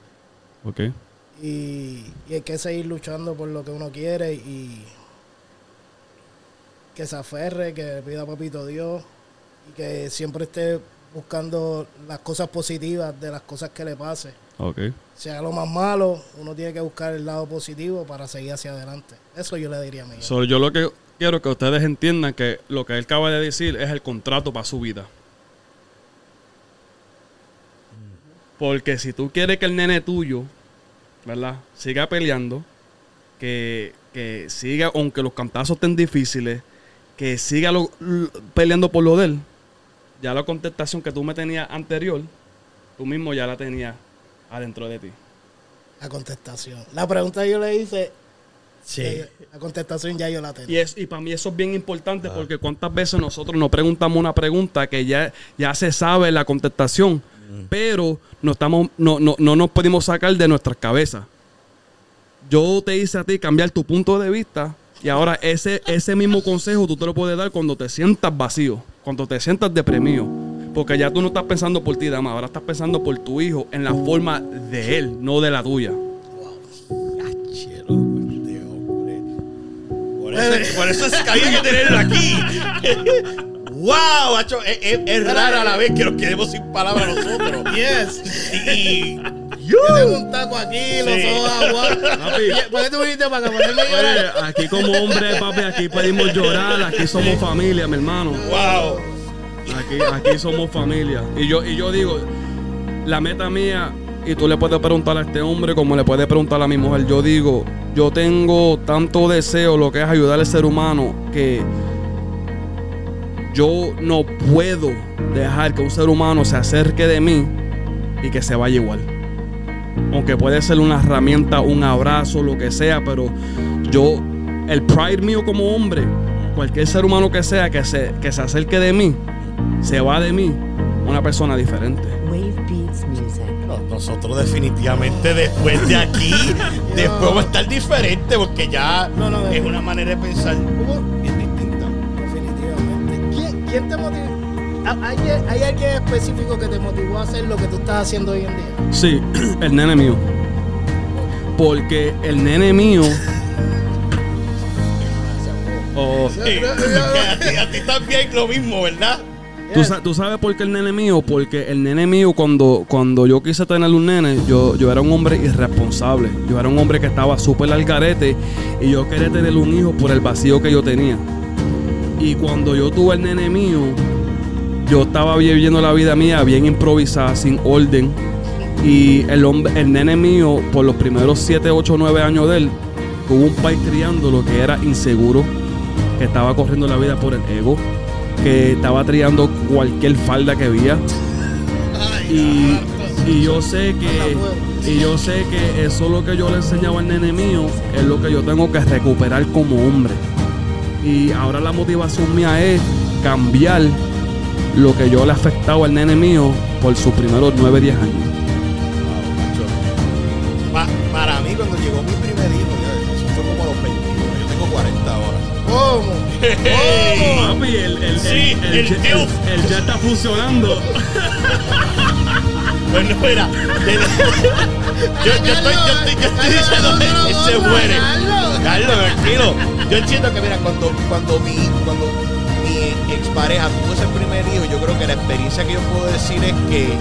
Ok. Y, y hay que seguir luchando por lo que uno quiere y que se aferre, que pida papito Dios y que siempre esté buscando las cosas positivas de las cosas que le pase. Ok. Sea lo más malo, uno tiene que buscar el lado positivo para seguir hacia adelante. Eso yo le diría a hijo. So, yo lo que quiero que ustedes entiendan que lo que él acaba de decir es el contrato para su vida. Porque si tú quieres que el nene tuyo, ¿verdad? Siga peleando, que, que siga, aunque los cantazos estén difíciles, que siga lo- peleando por lo de él, ya la contestación que tú me tenías anterior, tú mismo ya la tenías adentro de ti. La contestación. La pregunta que yo le hice, Sí. yo- la contestación ya yo la tengo. Y, es, y para mí eso es bien importante porque cuántas veces nosotros nos preguntamos una pregunta que ya, ya se sabe la contestación, pero no, estamos, no, no, no nos podemos sacar de nuestras cabezas. Yo te hice a ti cambiar tu punto de vista y ahora ese, ese mismo consejo tú te lo puedes dar cuando te sientas vacío, cuando te sientas deprimido. Porque ya tú no estás pensando por ti, dama, ahora estás pensando por tu hijo en la forma de él, no de la tuya. Este. Por eso, por eso es que había que tenerlo aquí. ¡Wow! macho! Es, es- es raro a la vez que nos quedemos sin palabras nosotros. Yes. Y. Yo tengo un taco aquí, los ojos agua. Papi. ¿Por qué tú viniste para a Oye, aquí como hombre, papi, aquí pedimos llorar, aquí somos familia, mi hermano. ¡Wow! Aquí, aquí somos familia. Y yo, y yo digo, la meta mía, y tú le puedes preguntar a este hombre como le puedes preguntar a mi mujer, yo digo, yo tengo tanto deseo, lo que es ayudar al ser humano, que yo no puedo dejar que un ser humano se acerque de mí y que se vaya igual. Aunque puede ser una herramienta, un abrazo, lo que sea, pero yo, el pride mío como hombre, cualquier ser humano que sea que se, que se acerque de mí, se va de mí una persona diferente. Wave Beats Music. No, nosotros definitivamente después de aquí, después vamos a estar diferente porque ya No, no, es una manera de pensar bien distinta. Definitivamente. ¿Quién, quién te motivó? ¿Hay, ¿Hay alguien específico que te motivó a hacer lo que tú estás haciendo hoy en día? Sí, el nene mío. Porque el nene mío. O- Que a, ti, a ti también lo mismo, ¿verdad? ¿Tú, sa- tú sabes por qué el nene mío? Porque el nene mío, cuando, cuando yo quise tener un nene, yo, yo era un hombre irresponsable. Yo era un hombre que estaba súper al garete y yo quería tener un hijo por el vacío que yo tenía. Y cuando yo tuve el nene mío, yo estaba viviendo la vida mía bien improvisada, sin orden. Y el, hombre, el nene mío, por los primeros 7, 8, 9 años de él, tuvo un país criándolo que era inseguro, que estaba corriendo la vida por el ego, que estaba triando cualquier falda que veía. Y, y yo sé que y yo sé que eso es lo que yo le enseñaba al nene mío, es lo que yo tengo que recuperar como hombre. Y ahora la motivación mía es cambiar lo que yo le afectaba al nene mío por sus primeros 9, 10 años. Pa- para mí, cuando llegó mi primer hijo, ya, eso fue como a los 21. Yo tengo 40 ahora. ¿Cómo? Papi, el, el, Sí, el, el jet- elf. el- el jet está funcionando. Bueno, mira, de- yo, yo estoy, yo estoy, yo estoy diciendo que él se muere. Carlos, tranquilo. Yo entiendo que, mira, cuando, cuando mi, cuando mi expareja tuvo ese primer hijo, yo creo que la experiencia que yo puedo decir es que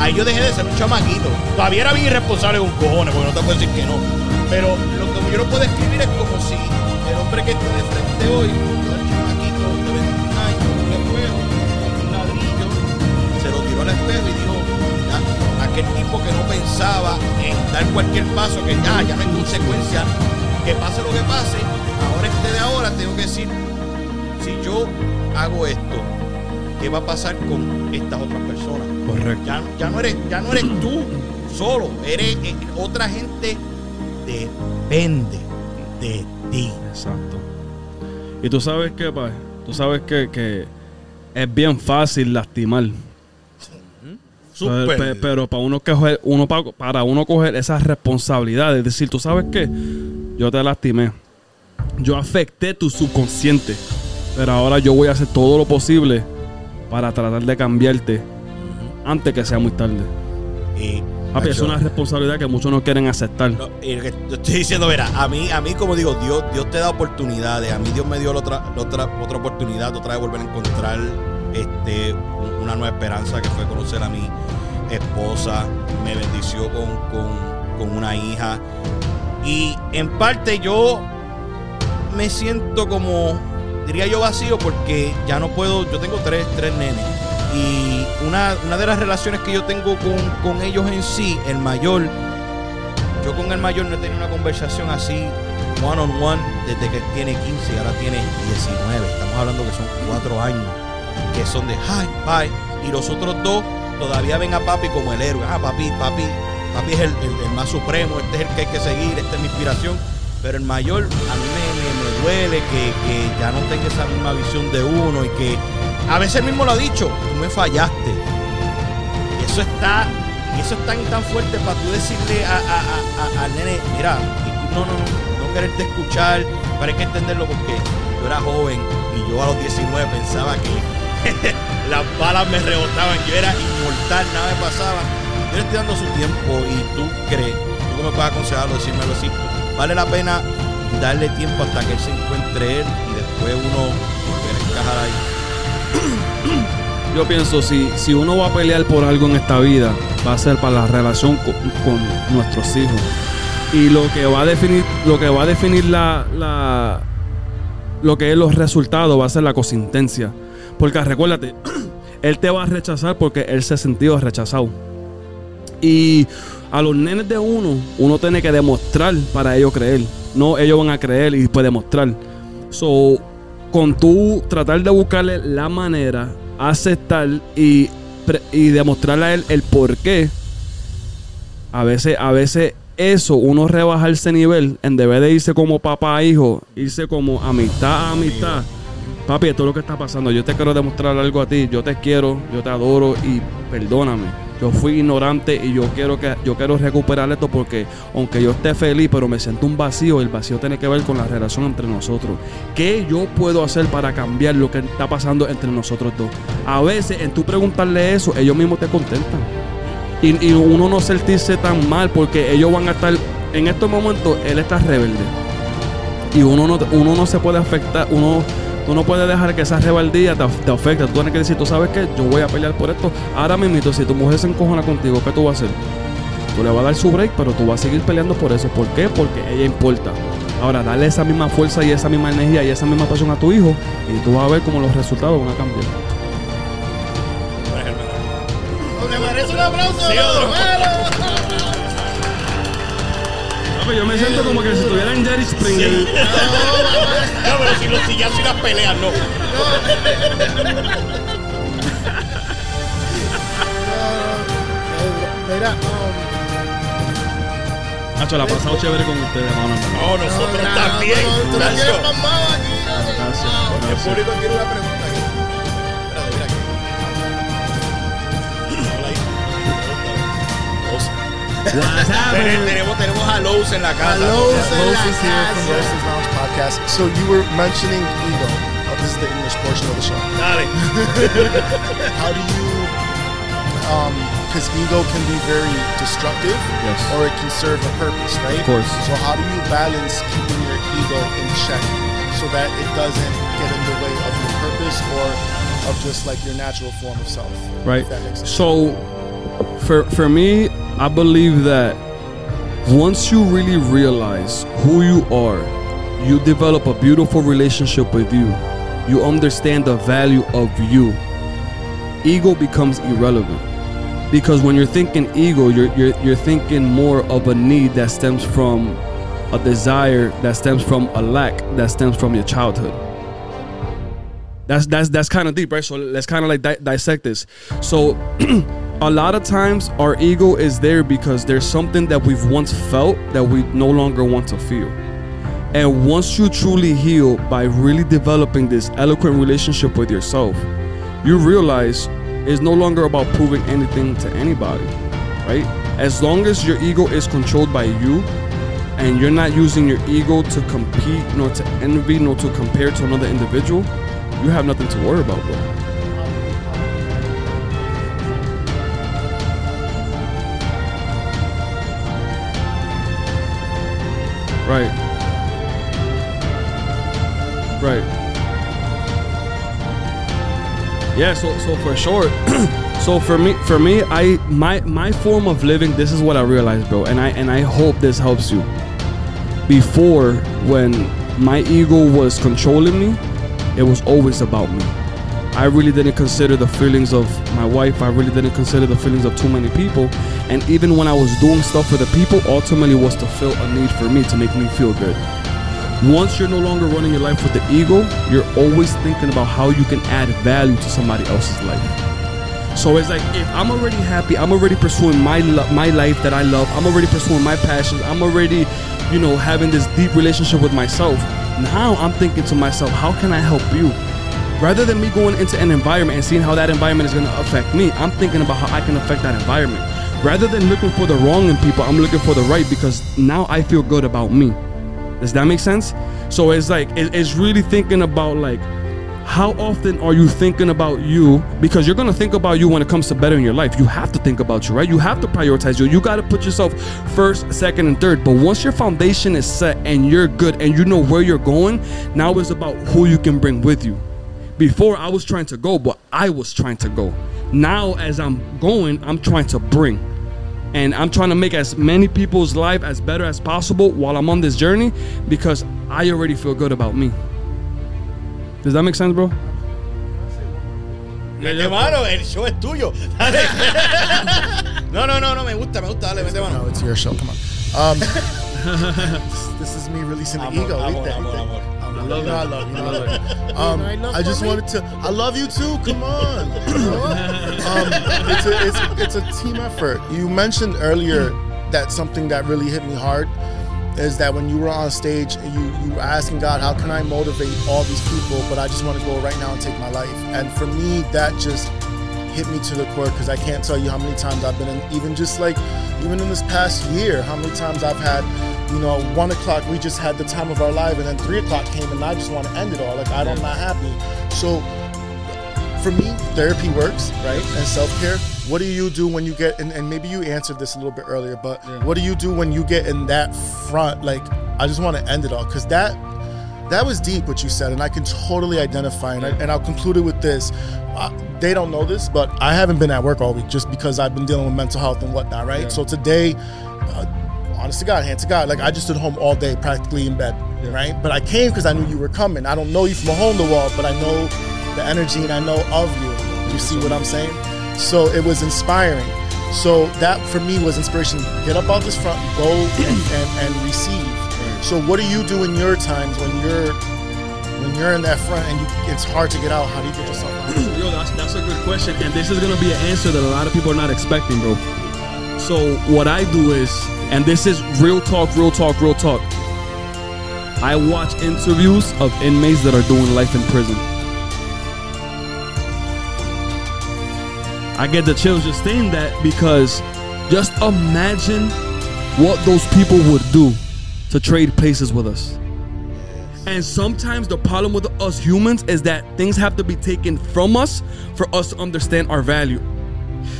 ahí yo dejé de ser un chamaquito. Todavía era bien irresponsable con cojones, porque no te puedo decir que no. Pero lo que yo lo puedo escribir es como si el hombre que está de frente hoy, el chamaquito de 21 años, un espejo, un ladrillo, se lo tiró al espejo y dijo, "Ya, aquel tipo que no pensaba en dar cualquier paso, que ya, ya no hay consecuencia, que pase lo que pase, ahora este de ahora tengo que decir, si yo hago esto, ¿qué va a pasar con estas otras personas? Correcto. Ya, ya no eres, ya no eres tú solo, eres eh, otra gente depende de ti. Exacto. Y tú sabes que, pa, tú sabes que, que es bien fácil lastimar. Pero, para uno coger, uno pa- para uno coger esa responsabilidad, es decir, tú sabes que yo te lastimé, yo afecté tu subconsciente, pero ahora yo voy a hacer todo lo posible para tratar de cambiarte antes que sea muy tarde. Y, Papi, es una responsabilidad que muchos no quieren aceptar. No, y lo que yo estoy diciendo, verá, a mí, a mí como digo, Dios, Dios te da oportunidades. A mí Dios me dio la otra, la otra, otra oportunidad, otra vez volver a encontrar este, un- una nueva esperanza que fue conocer a mi esposa. Me bendició con, con, con una hija. Y en parte yo me siento como, diría yo vacío porque ya no puedo, yo tengo tres, tres nenes. Y una, una de las relaciones que yo tengo con, con ellos en sí, el mayor, yo con el mayor no he tenido una conversación así, one on one, desde que tiene 15 y ahora tiene 19. Estamos hablando que son cuatro años, que son de hi, bye. Y los otros dos todavía ven a papi como el héroe. Ah, papi, papi, papi es el- el más supremo, este es el que hay que seguir, esta es mi inspiración. Pero el mayor, a mí me, duele que, que ya no tenga esa misma visión de uno y que a veces él mismo lo ha dicho, tú me fallaste. Y eso está, y eso es tan tan fuerte para tú decirle a, a- a- al nene, mira, y no, no, no, no quererte escuchar, pero hay que entenderlo porque yo era joven y yo a los 19 pensaba que las balas me rebotaban, yo era inmortal, nada me pasaba. Yo le estoy dando su tiempo y tú crees, tú me puedes aconsejarlo, decírmelo así, vale la pena darle tiempo hasta que él se encuentre él y después uno volver a encajar ahí. Yo pienso, si, si uno va a pelear por algo en esta vida, va a ser para la relación con, nuestros hijos. Y lo que va a definir, lo que va a definir la, lo que es los resultados va a ser la consistencia. Porque recuérdate, él te va a rechazar porque él se ha rechazado. Y a los nenes de uno, uno tiene que demostrar para ellos creer. No, ellos van a creer y después demostrar. So, con tú tratar de buscarle la manera, aceptar y, y demostrarle a él el por qué, a veces, a veces eso, uno rebaja ese nivel en vez de irse como papá a hijo, irse como amistad a amistad. Papi, esto es lo que está pasando. Yo te quiero demostrar algo a ti. Yo te quiero, yo te adoro y perdóname. Yo fui ignorante y yo quiero que yo quiero recuperar esto porque aunque yo esté feliz, pero me siento un vacío, el vacío tiene que ver con la relación entre nosotros. ¿Qué yo puedo hacer para cambiar lo que está pasando entre nosotros dos? A veces en tú preguntarle eso, ellos mismos te contestan. Y, y uno no sentirse tan mal porque ellos van a estar en estos momentos él está rebelde. Y uno no, uno no se puede afectar, uno, tú no puedes dejar que esa rebeldía te, te afecte. Tú tienes que decir, tú sabes qué, yo voy a pelear por esto. Ahora mismo, si tu mujer se encojona contigo, ¿qué tú vas a hacer? Tú le vas a dar su break, pero tú vas a seguir peleando por eso. ¿Por qué? Porque ella importa. Ahora, dale esa misma fuerza y esa misma energía y esa misma pasión a tu hijo y tú vas a ver cómo los resultados van a cambiar. ¿Le merece un aplauso? Sí, yo me siento como que si estuviera en Jerry Springer. No, pero si los sillazos y las peleas, no. Mira, um, Nacho, la ha pasado chévere con ustedes, mano. No, nosotros no, también. Gracias. El público tiene una pregunta Tenemos, tenemos a Lowe's en la casa. Lowe's. Yeah, en la Moses here from casa. Moses Lounge Podcast. So you were mentioning ego. Oh, this is the English portion of the show. Dale. How do you, um, because ego can be very destructive, Yes. or it can serve a purpose, right? Of course. So how do you balance keeping your ego in check so that it doesn't get in the way of your purpose or of just like your natural form of self? Right. If that makes sense. So, for for me, I believe that once you really realize who you are, you develop a beautiful relationship with you. You understand the value of you. Ego becomes irrelevant. Because when you're thinking ego, you're, you're you're thinking more of a need that stems from a desire that stems from a lack that stems from your childhood. That's that's that's kind of deep, right? So let's kind of like di- dissect this. So a lot of times our ego is there because there's something that we've once felt that we no longer want to feel. And once you truly heal by really developing this eloquent relationship with yourself, you realize it's no longer about proving anything to anybody, right? As long as your ego is controlled by you and you're not using your ego to compete, nor to envy, nor to compare to another individual, you have nothing to worry about, bro. Right. Right. Yeah, so so for short, so for me for me, I my my form of living, this is what I realized, bro. And I and I hope this helps you. Before when my ego was controlling me, it was always about me. I really didn't consider the feelings of my wife. I really didn't consider the feelings of too many people. And even when I was doing stuff for the people, ultimately was to fill a need for me to make me feel good. Once you're no longer running your life with the ego, you're always thinking about how you can add value to somebody else's life. So it's like if I'm already happy, I'm already pursuing my lo- my life that I love. I'm already pursuing my passions. I'm already, you know, having this deep relationship with myself. Now I'm thinking to myself, how can I help you? Rather than me going into an environment and seeing how that environment is going to affect me, I'm thinking about how I can affect that environment. Rather than looking for the wrong in people, I'm looking for the right because now I feel good about me. Does that make sense? So it's like it's really thinking about like how often are you thinking about you? Because you're gonna think about you when it comes to bettering your life. You have to think about you, right? You have to prioritize you. You gotta put yourself first, second, and third. But once your foundation is set and you're good and you know where you're going, now it's about who you can bring with you. Before I was trying to go, but I was trying to go. Now as I'm going, I'm trying to bring and I'm trying to make as many people's life as better as possible while I'm on this journey because I already feel good about me. Does that make sense, bro? Mete mano, el show es tuyo. Dale. No, no, no, no, me gusta, me gusta. Dale, mete mano. No, it's your show. Come on. Um, this is me releasing the Amor, ego. amor, amor, amor. I love you. I love you. I love you. Um, I love I just wanted to. I love you too. Come on. um, it's a it's, it's a team effort. You mentioned earlier that something that really hit me hard is that when you were on stage, you you were asking God, how can I motivate all these people, but I just want to go right now and take my life. And for me, that just hit me to the core because I can't tell you how many times I've been in, even just like, even in this past year, how many times I've had, you know, one o'clock, we just had the time of our life, and then three o'clock came, and I just want to end it all. Like, I don't, not happy. So, for me, therapy works, right? And self care. What do you do when you get, and, and maybe you answered this a little bit earlier, but what do you do when you get in that front? Like, I just want to end it all because that that was deep what you said, and I can totally identify. And, I, and I'll conclude it with this: uh, they don't know this, but I haven't been at work all week just because I've been dealing with mental health and whatnot. Right. Yeah. So today, uh, honest to God, hand to God, like I just stood home all day, practically in bed. Right. But I came because I knew you were coming. I don't know you from a hole in the wall, but I know the energy and I know of you. You see what I'm saying? So it was inspiring. So that for me was inspiration. Get up out this front, go and, and, and receive. So what do you do in your times when you're when you're in that front and you, it's hard to get out? How do you get yourself out? Yo, that's that's a good question, and this is gonna be an answer that a lot of people are not expecting, bro. So what I do is, and this is real talk, real talk, real talk. I watch interviews of inmates that are doing life in prison. I get the chills just saying that because just imagine what those people would do to trade places with us. And sometimes the problem with us humans is that things have to be taken from us for us to understand our value.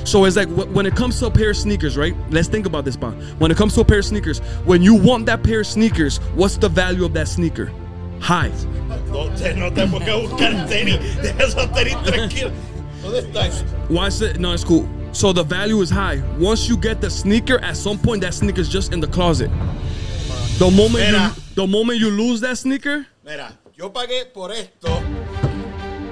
So it's like when it comes to a pair of sneakers, right? Let's think about this, Bon. When it comes to a pair of sneakers, when you want that pair of sneakers, what's the value of that sneaker? High. Why is it? No, it's cool. So the value is high. Once you get the sneaker, at some point that sneaker's just in the closet. The moment you, the moment you lose that sneaker, Mira, yo pagué por esto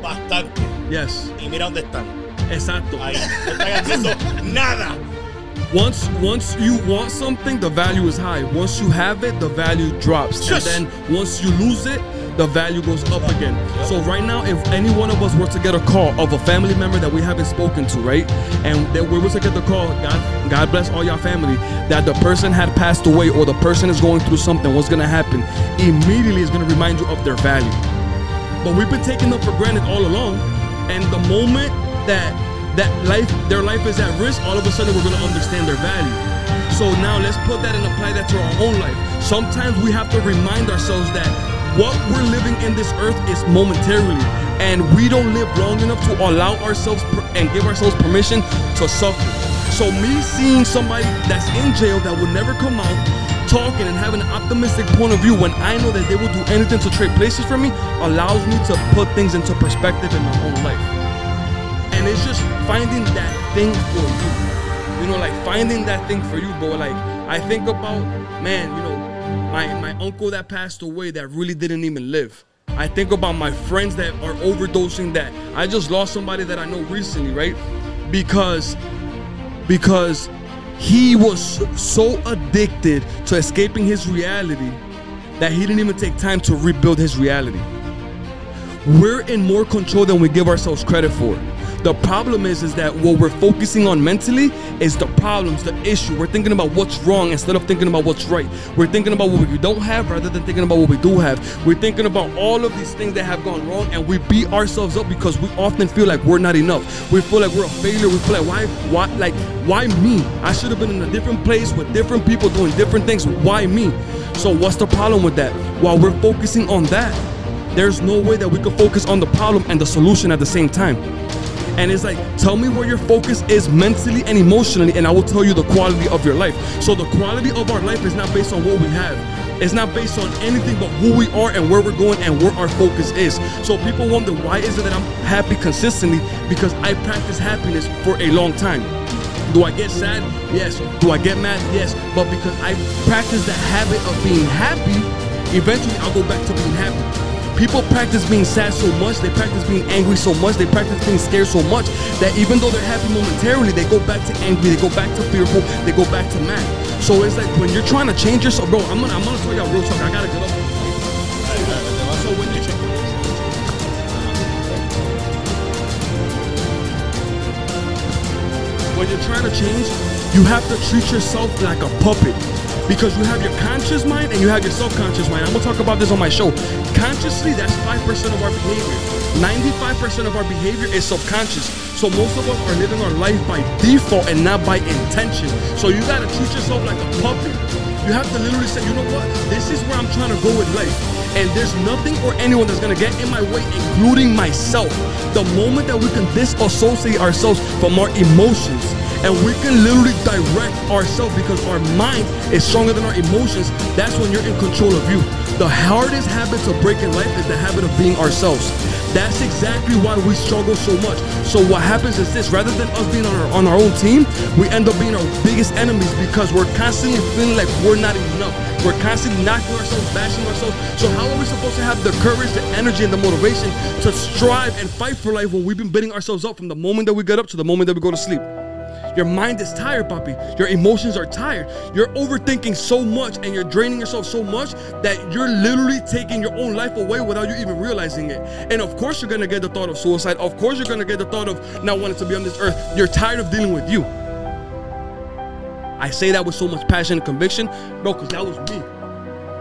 bastante. yes, Y mira dónde están. exacto. Ahí. No están haciendo nada. Once once you want something, the value is high. Once you have it, the value drops. Shush. And then once you lose it, the value goes up again. So right now, if any one of us were to get a call of a family member that we haven't spoken to, right? And that we were to get the call, God, God bless all your family, that the person had passed away or the person is going through something, what's gonna happen? Immediately is gonna remind you of their value. But we've been taking them for granted all along. And the moment that that life, their life is at risk, all of a sudden we're gonna understand their value. So now let's put that and apply that to our own life. Sometimes we have to remind ourselves that what we're living in this earth is momentarily, and we don't live long enough to allow ourselves per- and give ourselves permission to suffer. So me seeing somebody that's in jail that will never come out, talking and having an optimistic point of view when I know that they will do anything to trade places for me, allows me to put things into perspective in my own life. And it's just finding that thing for you. You know, like finding that thing for you, bro. Like I think about, man, you know, my my uncle that passed away that really didn't even live. I think about my friends that are overdosing that I just lost somebody that I know recently, right? Because because he was so addicted to escaping his reality that he didn't even take time to rebuild his reality. We're in more control than we give ourselves credit for. The problem is, is that what we're focusing on mentally is the problems, the issue. We're thinking about what's wrong instead of thinking about what's right. We're thinking about what we don't have rather than thinking about what we do have. We're thinking about all of these things that have gone wrong, and we beat ourselves up because we often feel like we're not enough. We feel like we're a failure. We feel like why, why, like why me? I should have been in a different place with different people doing different things. Why me? So what's the problem with that? While we're focusing on that, there's no way that we could focus on the problem and the solution at the same time. And it's like, tell me where your focus is mentally and emotionally, and I will tell you the quality of your life. So the quality of our life is not based on what we have. It's not based on anything but who we are and where we're going and where our focus is. So people wonder why is it that I'm happy consistently? Because I practice happiness for a long time. Do I get sad? Yes. Do I get mad? Yes. But because I practice the habit of being happy, eventually I'll go back to being happy. People practice being sad so much, they practice being angry so much, they practice being scared so much that even though they're happy momentarily, they go back to angry, they go back to fearful, they go back to mad. So it's like when you're trying to change yourself, bro. I'm gonna, I'm gonna tell y'all real talk. I gotta get up. So when you when you're trying to change, you have to treat yourself like a puppet. Because you have your conscious mind and you have your subconscious mind. I'm gonna talk about this on my show. Consciously, that's 5% of our behavior. 95% of our behavior is subconscious. So most of us are living our life by default and not by intention. So you gotta treat yourself like a puppet. You have to literally say, you know what? This is where I'm trying to go with life. And there's nothing or anyone that's gonna get in my way, including myself. The moment that we can disassociate ourselves from our emotions and we can literally direct ourselves because our mind is stronger than our emotions, that's when you're in control of you. The hardest habit to break in life is the habit of being ourselves. That's exactly why we struggle so much. So what happens is this: rather than us being on our, on our own team, we end up being our biggest enemies because we're constantly feeling like we're not enough. We're constantly knocking ourselves, bashing ourselves. So how are we supposed to have the courage, the energy, and the motivation to strive and fight for life when we've been beating ourselves up from the moment that we get up to the moment that we go to sleep? Your mind is tired, puppy. Your emotions are tired. You're overthinking so much and you're draining yourself so much that you're literally taking your own life away without you even realizing it. And of course, you're gonna get the thought of suicide. Of course, you're gonna get the thought of not wanting to be on this earth. You're tired of dealing with you. I say that with so much passion and conviction, bro, because that was me.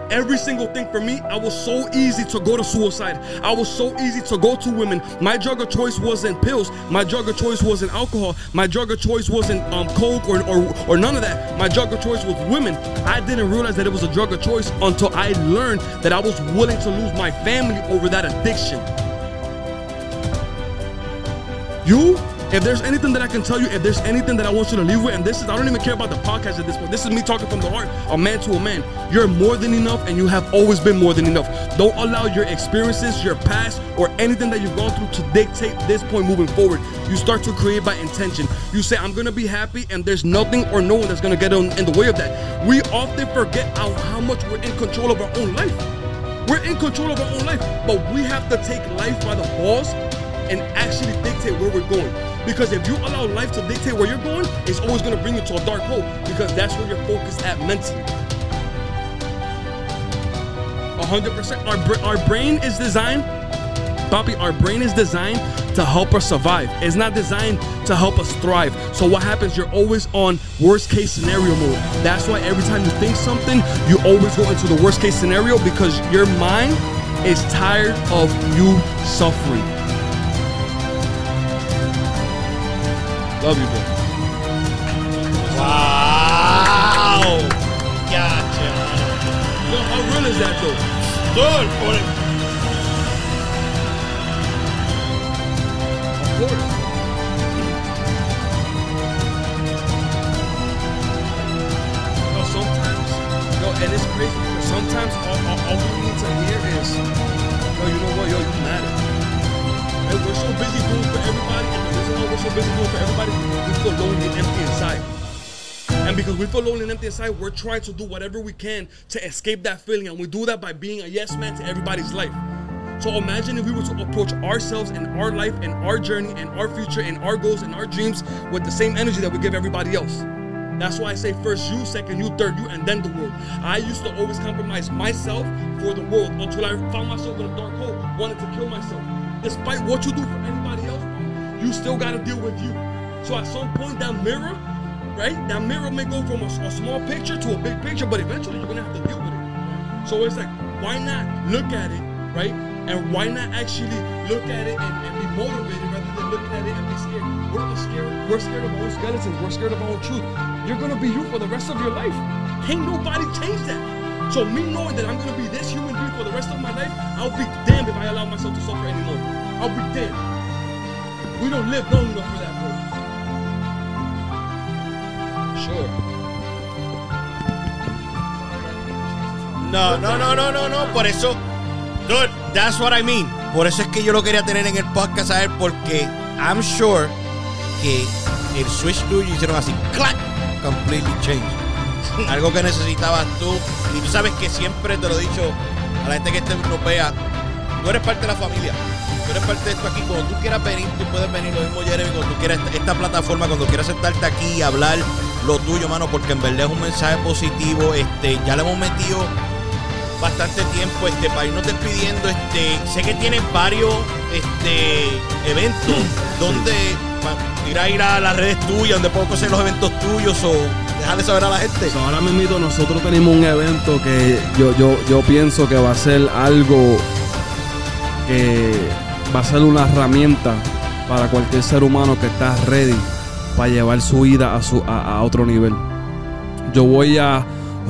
Every single thing for me, I was so easy to go to suicide. I was so easy to go to women. My drug of choice wasn't pills. My drug of choice wasn't alcohol. My drug of choice wasn't um, coke or, or, or none of that. My drug of choice was women. I didn't realize that it was a drug of choice until I learned that I was willing to lose my family over that addiction. You, if there's anything that I can tell you, if there's anything that I want you to leave with, and this is, I don't even care about the podcast at this point. This is me talking from the heart, a man to a man. You're more than enough, and you have always been more than enough. Don't allow your experiences, your past, or anything that you've gone through to dictate this point moving forward. You start to create by intention. You say, I'm gonna be happy, and there's nothing or no one that's gonna get in, the way of that. We often forget how, how much we're in control of our own life. We're in control of our own life, but we have to take life by the balls and actually dictate where we're going. Because if you allow life to dictate where you're going, it's always gonna bring you to a dark hole because that's where you're focused at mentally. 100%. Our, our brain is designed, Bobby, our brain is designed to help us survive. It's not designed to help us thrive. So what happens? You're always on worst case scenario mode. That's why every time you think something, you always go into the worst case scenario because your mind is tired of you suffering. Love you, bro. Wow. Gotcha. Yo, how real is that though? Dude, por el- Of course. No, sometimes, yo, and it's crazy because sometimes all, all, all we need to hear is, yo, you know what, yo, you matter. And we're so busy doing for everybody, and the reason why we're so busy doing for everybody, we feel lonely and empty inside. And because we feel lonely and empty inside, we're trying to do whatever we can to escape that feeling. And we do that by being a yes man to everybody's life. So imagine if we were to approach ourselves and our life and our journey and our future and our goals and our dreams with the same energy that we give everybody else. That's why I say first you, second you, third you, and then the world. I used to always compromise myself for the world until I found myself in a dark hole, wanted to kill myself. Despite what you do for anybody else, you still gotta deal with you. So at some point, that mirror, right? That mirror may go from a, a small picture to a big picture, but eventually you're gonna have to deal with it. So it's like, why not look at it, right? And why not actually look at it and, and be motivated rather than looking at it and be scared? We're scared. We're scared of our own skeletons. We're scared of our own truth. You're gonna be you for the rest of your life. Can't nobody change that. So me knowing that I'm gonna be this human being for the rest of my life, I'll be damned if I allow myself to suffer anymore. I'll be damned. We don't live long enough for that, bro. Sure. No, no, no, no, no, no. Por eso, dude, that's what I mean. Por eso es que yo lo quería tener en el podcast, a ver, porque I'm sure que el switch tuyo hicieron así, clack, completely changed. Algo que necesitabas tú. Y tú sabes que siempre te lo he dicho a la gente que nos vea. Tú eres parte de la familia. Tú eres parte de esto aquí. Cuando tú quieras venir, tú puedes venir. Lo mismo, Jeremy, cuando tú quieras esta, esta plataforma, cuando quieras sentarte aquí y hablar lo tuyo, mano, porque en verdad es un mensaje positivo. Este, ya le hemos metido bastante tiempo este para irnos despidiendo este sé que tienes varios este eventos donde ir a ir a las redes tuyas donde puedo conocer los eventos tuyos o dejarle saber a la gente So, ahora mismo nosotros tenemos un evento que yo, yo, yo pienso que va a ser algo que va a ser una herramienta para cualquier ser humano que está ready para llevar su vida a, su, a, a otro nivel. Yo voy a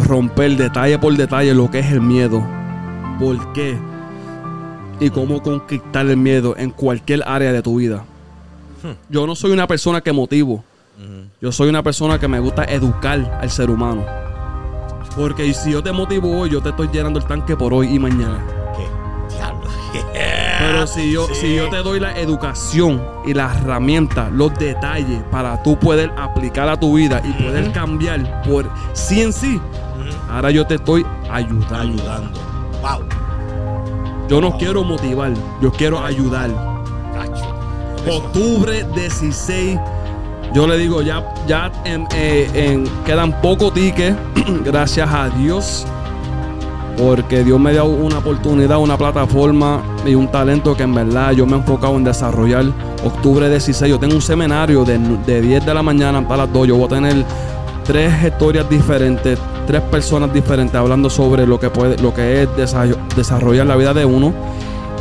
romper detalle por detalle lo que es el miedo, por qué y cómo conquistar el miedo en cualquier área de tu vida. Yo no soy una persona que motivo. Yo soy una persona que me gusta educar al ser humano. Porque si yo te motivo hoy, yo te estoy llenando el tanque por hoy y mañana. ¿Qué? Diablo. Pero si yo, Sí. si yo te doy la educación y las herramientas, los detalles para tú poder aplicar a tu vida y poder cambiar por sí en sí, ahora yo te estoy ayudando. Ayudando. Wow. Yo no quiero motivar, yo quiero ayudar. Octubre 16. Yo le digo, ya, ya en- eh, en- quedan pocos tickets, gracias a Dios. Porque Dios me dio una oportunidad, una plataforma y un talento que en verdad yo me he enfocado en desarrollar. Octubre 16, yo tengo un seminario de, de 10 de la mañana para las 2. Yo voy a tener tres historias diferentes, tres personas diferentes hablando sobre lo que, puede, lo que es desa- desarrollar la vida de uno.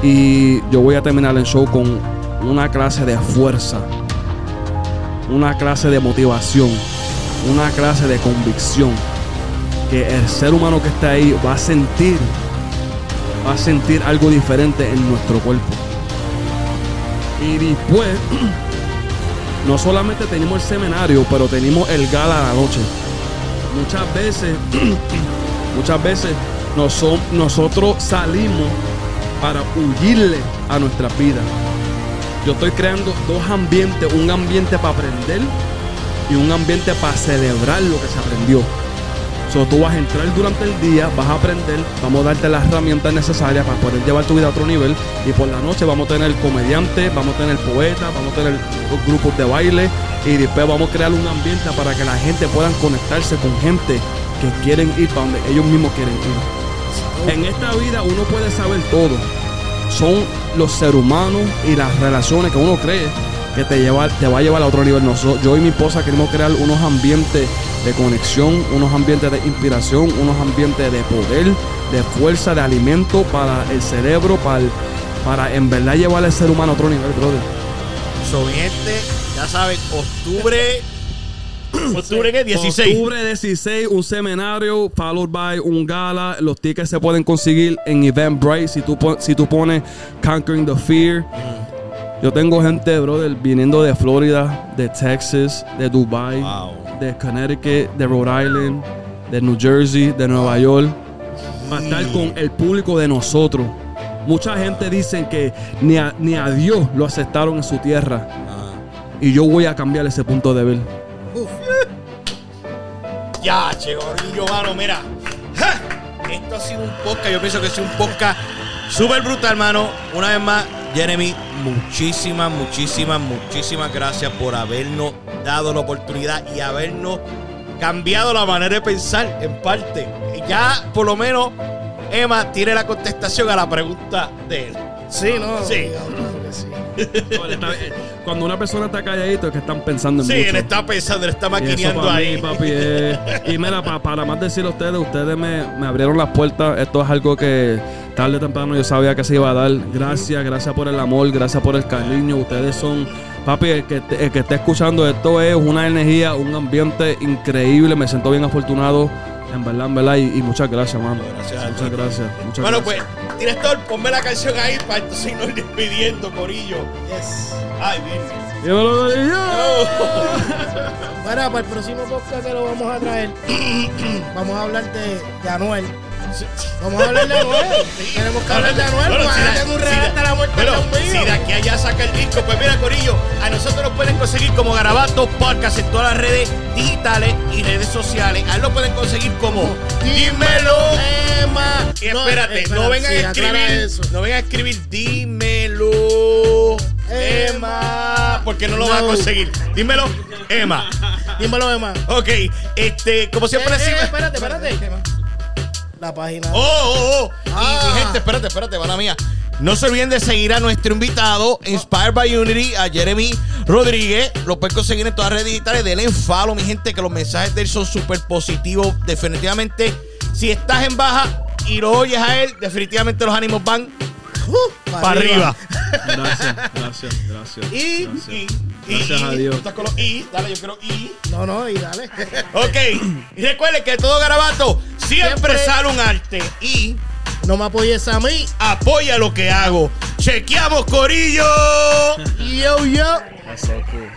Y yo voy a terminar el show con una clase de fuerza, una clase de motivación, una clase de convicción. Que el ser humano que está ahí va a sentir, va a sentir algo diferente en nuestro cuerpo. Y después, no solamente tenemos el seminario, pero tenemos el gala a la noche. Muchas veces, muchas veces noso- nosotros salimos para huirle a nuestra vida. Yo estoy creando dos ambientes, un ambiente para aprender y un ambiente para celebrar lo que se aprendió. So, tú vas a entrar durante el día, vas a aprender, vamos a darte las herramientas necesarias para poder llevar tu vida a otro nivel. Y por la noche vamos a tener comediantes, vamos a tener poetas, vamos a tener grupos de baile. Y después vamos a crear un ambiente para que la gente pueda conectarse con gente que quieren ir para donde ellos mismos quieren ir. En esta vida uno puede saber todo. Son los seres humanos y las relaciones que uno cree que te, lleva, te va a llevar a otro nivel. Noso- yo y mi esposa queremos crear unos ambientes de conexión, unos ambientes de inspiración, unos ambientes de poder, de fuerza, de alimento para el cerebro, para, para en verdad llevar al ser humano a otro nivel, brother. So, gente, ya saben, octubre. ¿Octubre qué? 16. Octubre 16, un seminario, followed by un gala. Los tickets se pueden conseguir en Eventbrite. Si tú, si tú pones Conquering the Fear. Yo tengo gente, brother, viniendo de Florida, de Texas, de Dubai, Wow. de Connecticut, de Rhode Island, de New Jersey, de Nueva York. Para estar con el público de nosotros. Mucha gente dice que ni a, ni a Dios lo aceptaron en su tierra. Ah. Y yo voy a cambiar ese punto de ver. Ya, che, gorillo, mano, mira. ¡Ja! Esto ha sido un podcast, yo pienso que ha sido un podcast súper brutal, mano. Una vez más, Jeremy, muchísimas, muchísimas, muchísimas gracias por habernos dado la oportunidad y habernos cambiado la manera de pensar en parte. Ya, por lo menos, Emma tiene la contestación a la pregunta de él. Sí, no. Sí. sí. Cuando una persona está calladito es que están pensando en Sí, mucho. él está pensando, él está maquineando ahí. mí, papi, es- Y mira, pa- para más decirle a ustedes, ustedes me, me abrieron las puertas. Esto es algo que tarde o temprano yo sabía que se iba a dar. Gracias, gracias por el amor, gracias por el cariño. Ustedes son, papi, el que, el que esté escuchando esto es una energía, un ambiente increíble. Me siento bien afortunado, en verdad, en verdad. Y, y muchas gracias, mano. Gracias muchas gracias. Muchas Bueno, gracias. pues, director, ponme la canción ahí para entonces irnos despidiendo, Corillo. Yes. Ay, bien. Dímelo, Corillo. Bueno, para el próximo podcast que lo vamos a traer, vamos a hablar de, de Anuel. Vamos a hablar de Anuel. Tenemos que hablar de Anuel. Bueno, si tengo un si hasta la muerte bueno, mío. si de aquí a allá saca el disco, pues mira, Corillo, a nosotros nos pueden conseguir como Garabato Podcast en todas las redes digitales y redes sociales. A él lo pueden conseguir como Dímelo. Emma. Y espérate, no, vengan sí, a escribir, no vengan a escribir Dímelo. Emma, porque no lo van a No. conseguir. Dímelo, Emma. Dímelo, Emma. Ok, este, como siempre Eh, eh, decimos. espérate, espérate. La página. Oh, oh, oh. Y, Ah. mi gente, espérate, espérate, para mía. No se olviden de seguir a nuestro invitado, Inspired by Unity, a Jeremy Rodríguez. Lo pueden conseguir en todas las redes digitales. Denle en follow, mi gente, que los mensajes de él son súper positivos. Definitivamente, si estás en baja y lo oyes a él, definitivamente los ánimos van Uh, para arriba. Gracias, gracias, gracias. Y, Gracias. y, Gracias y, a. Dios. Estás con los y. Dale, yo quiero y. No, no, y dale. Ok. Y recuerden que todo garabato siempre, Siempre. sale un arte. Y. No me apoyes a mí. apoya lo que hago. Chequeamos, Corillo. Yo, yo. That's so cool.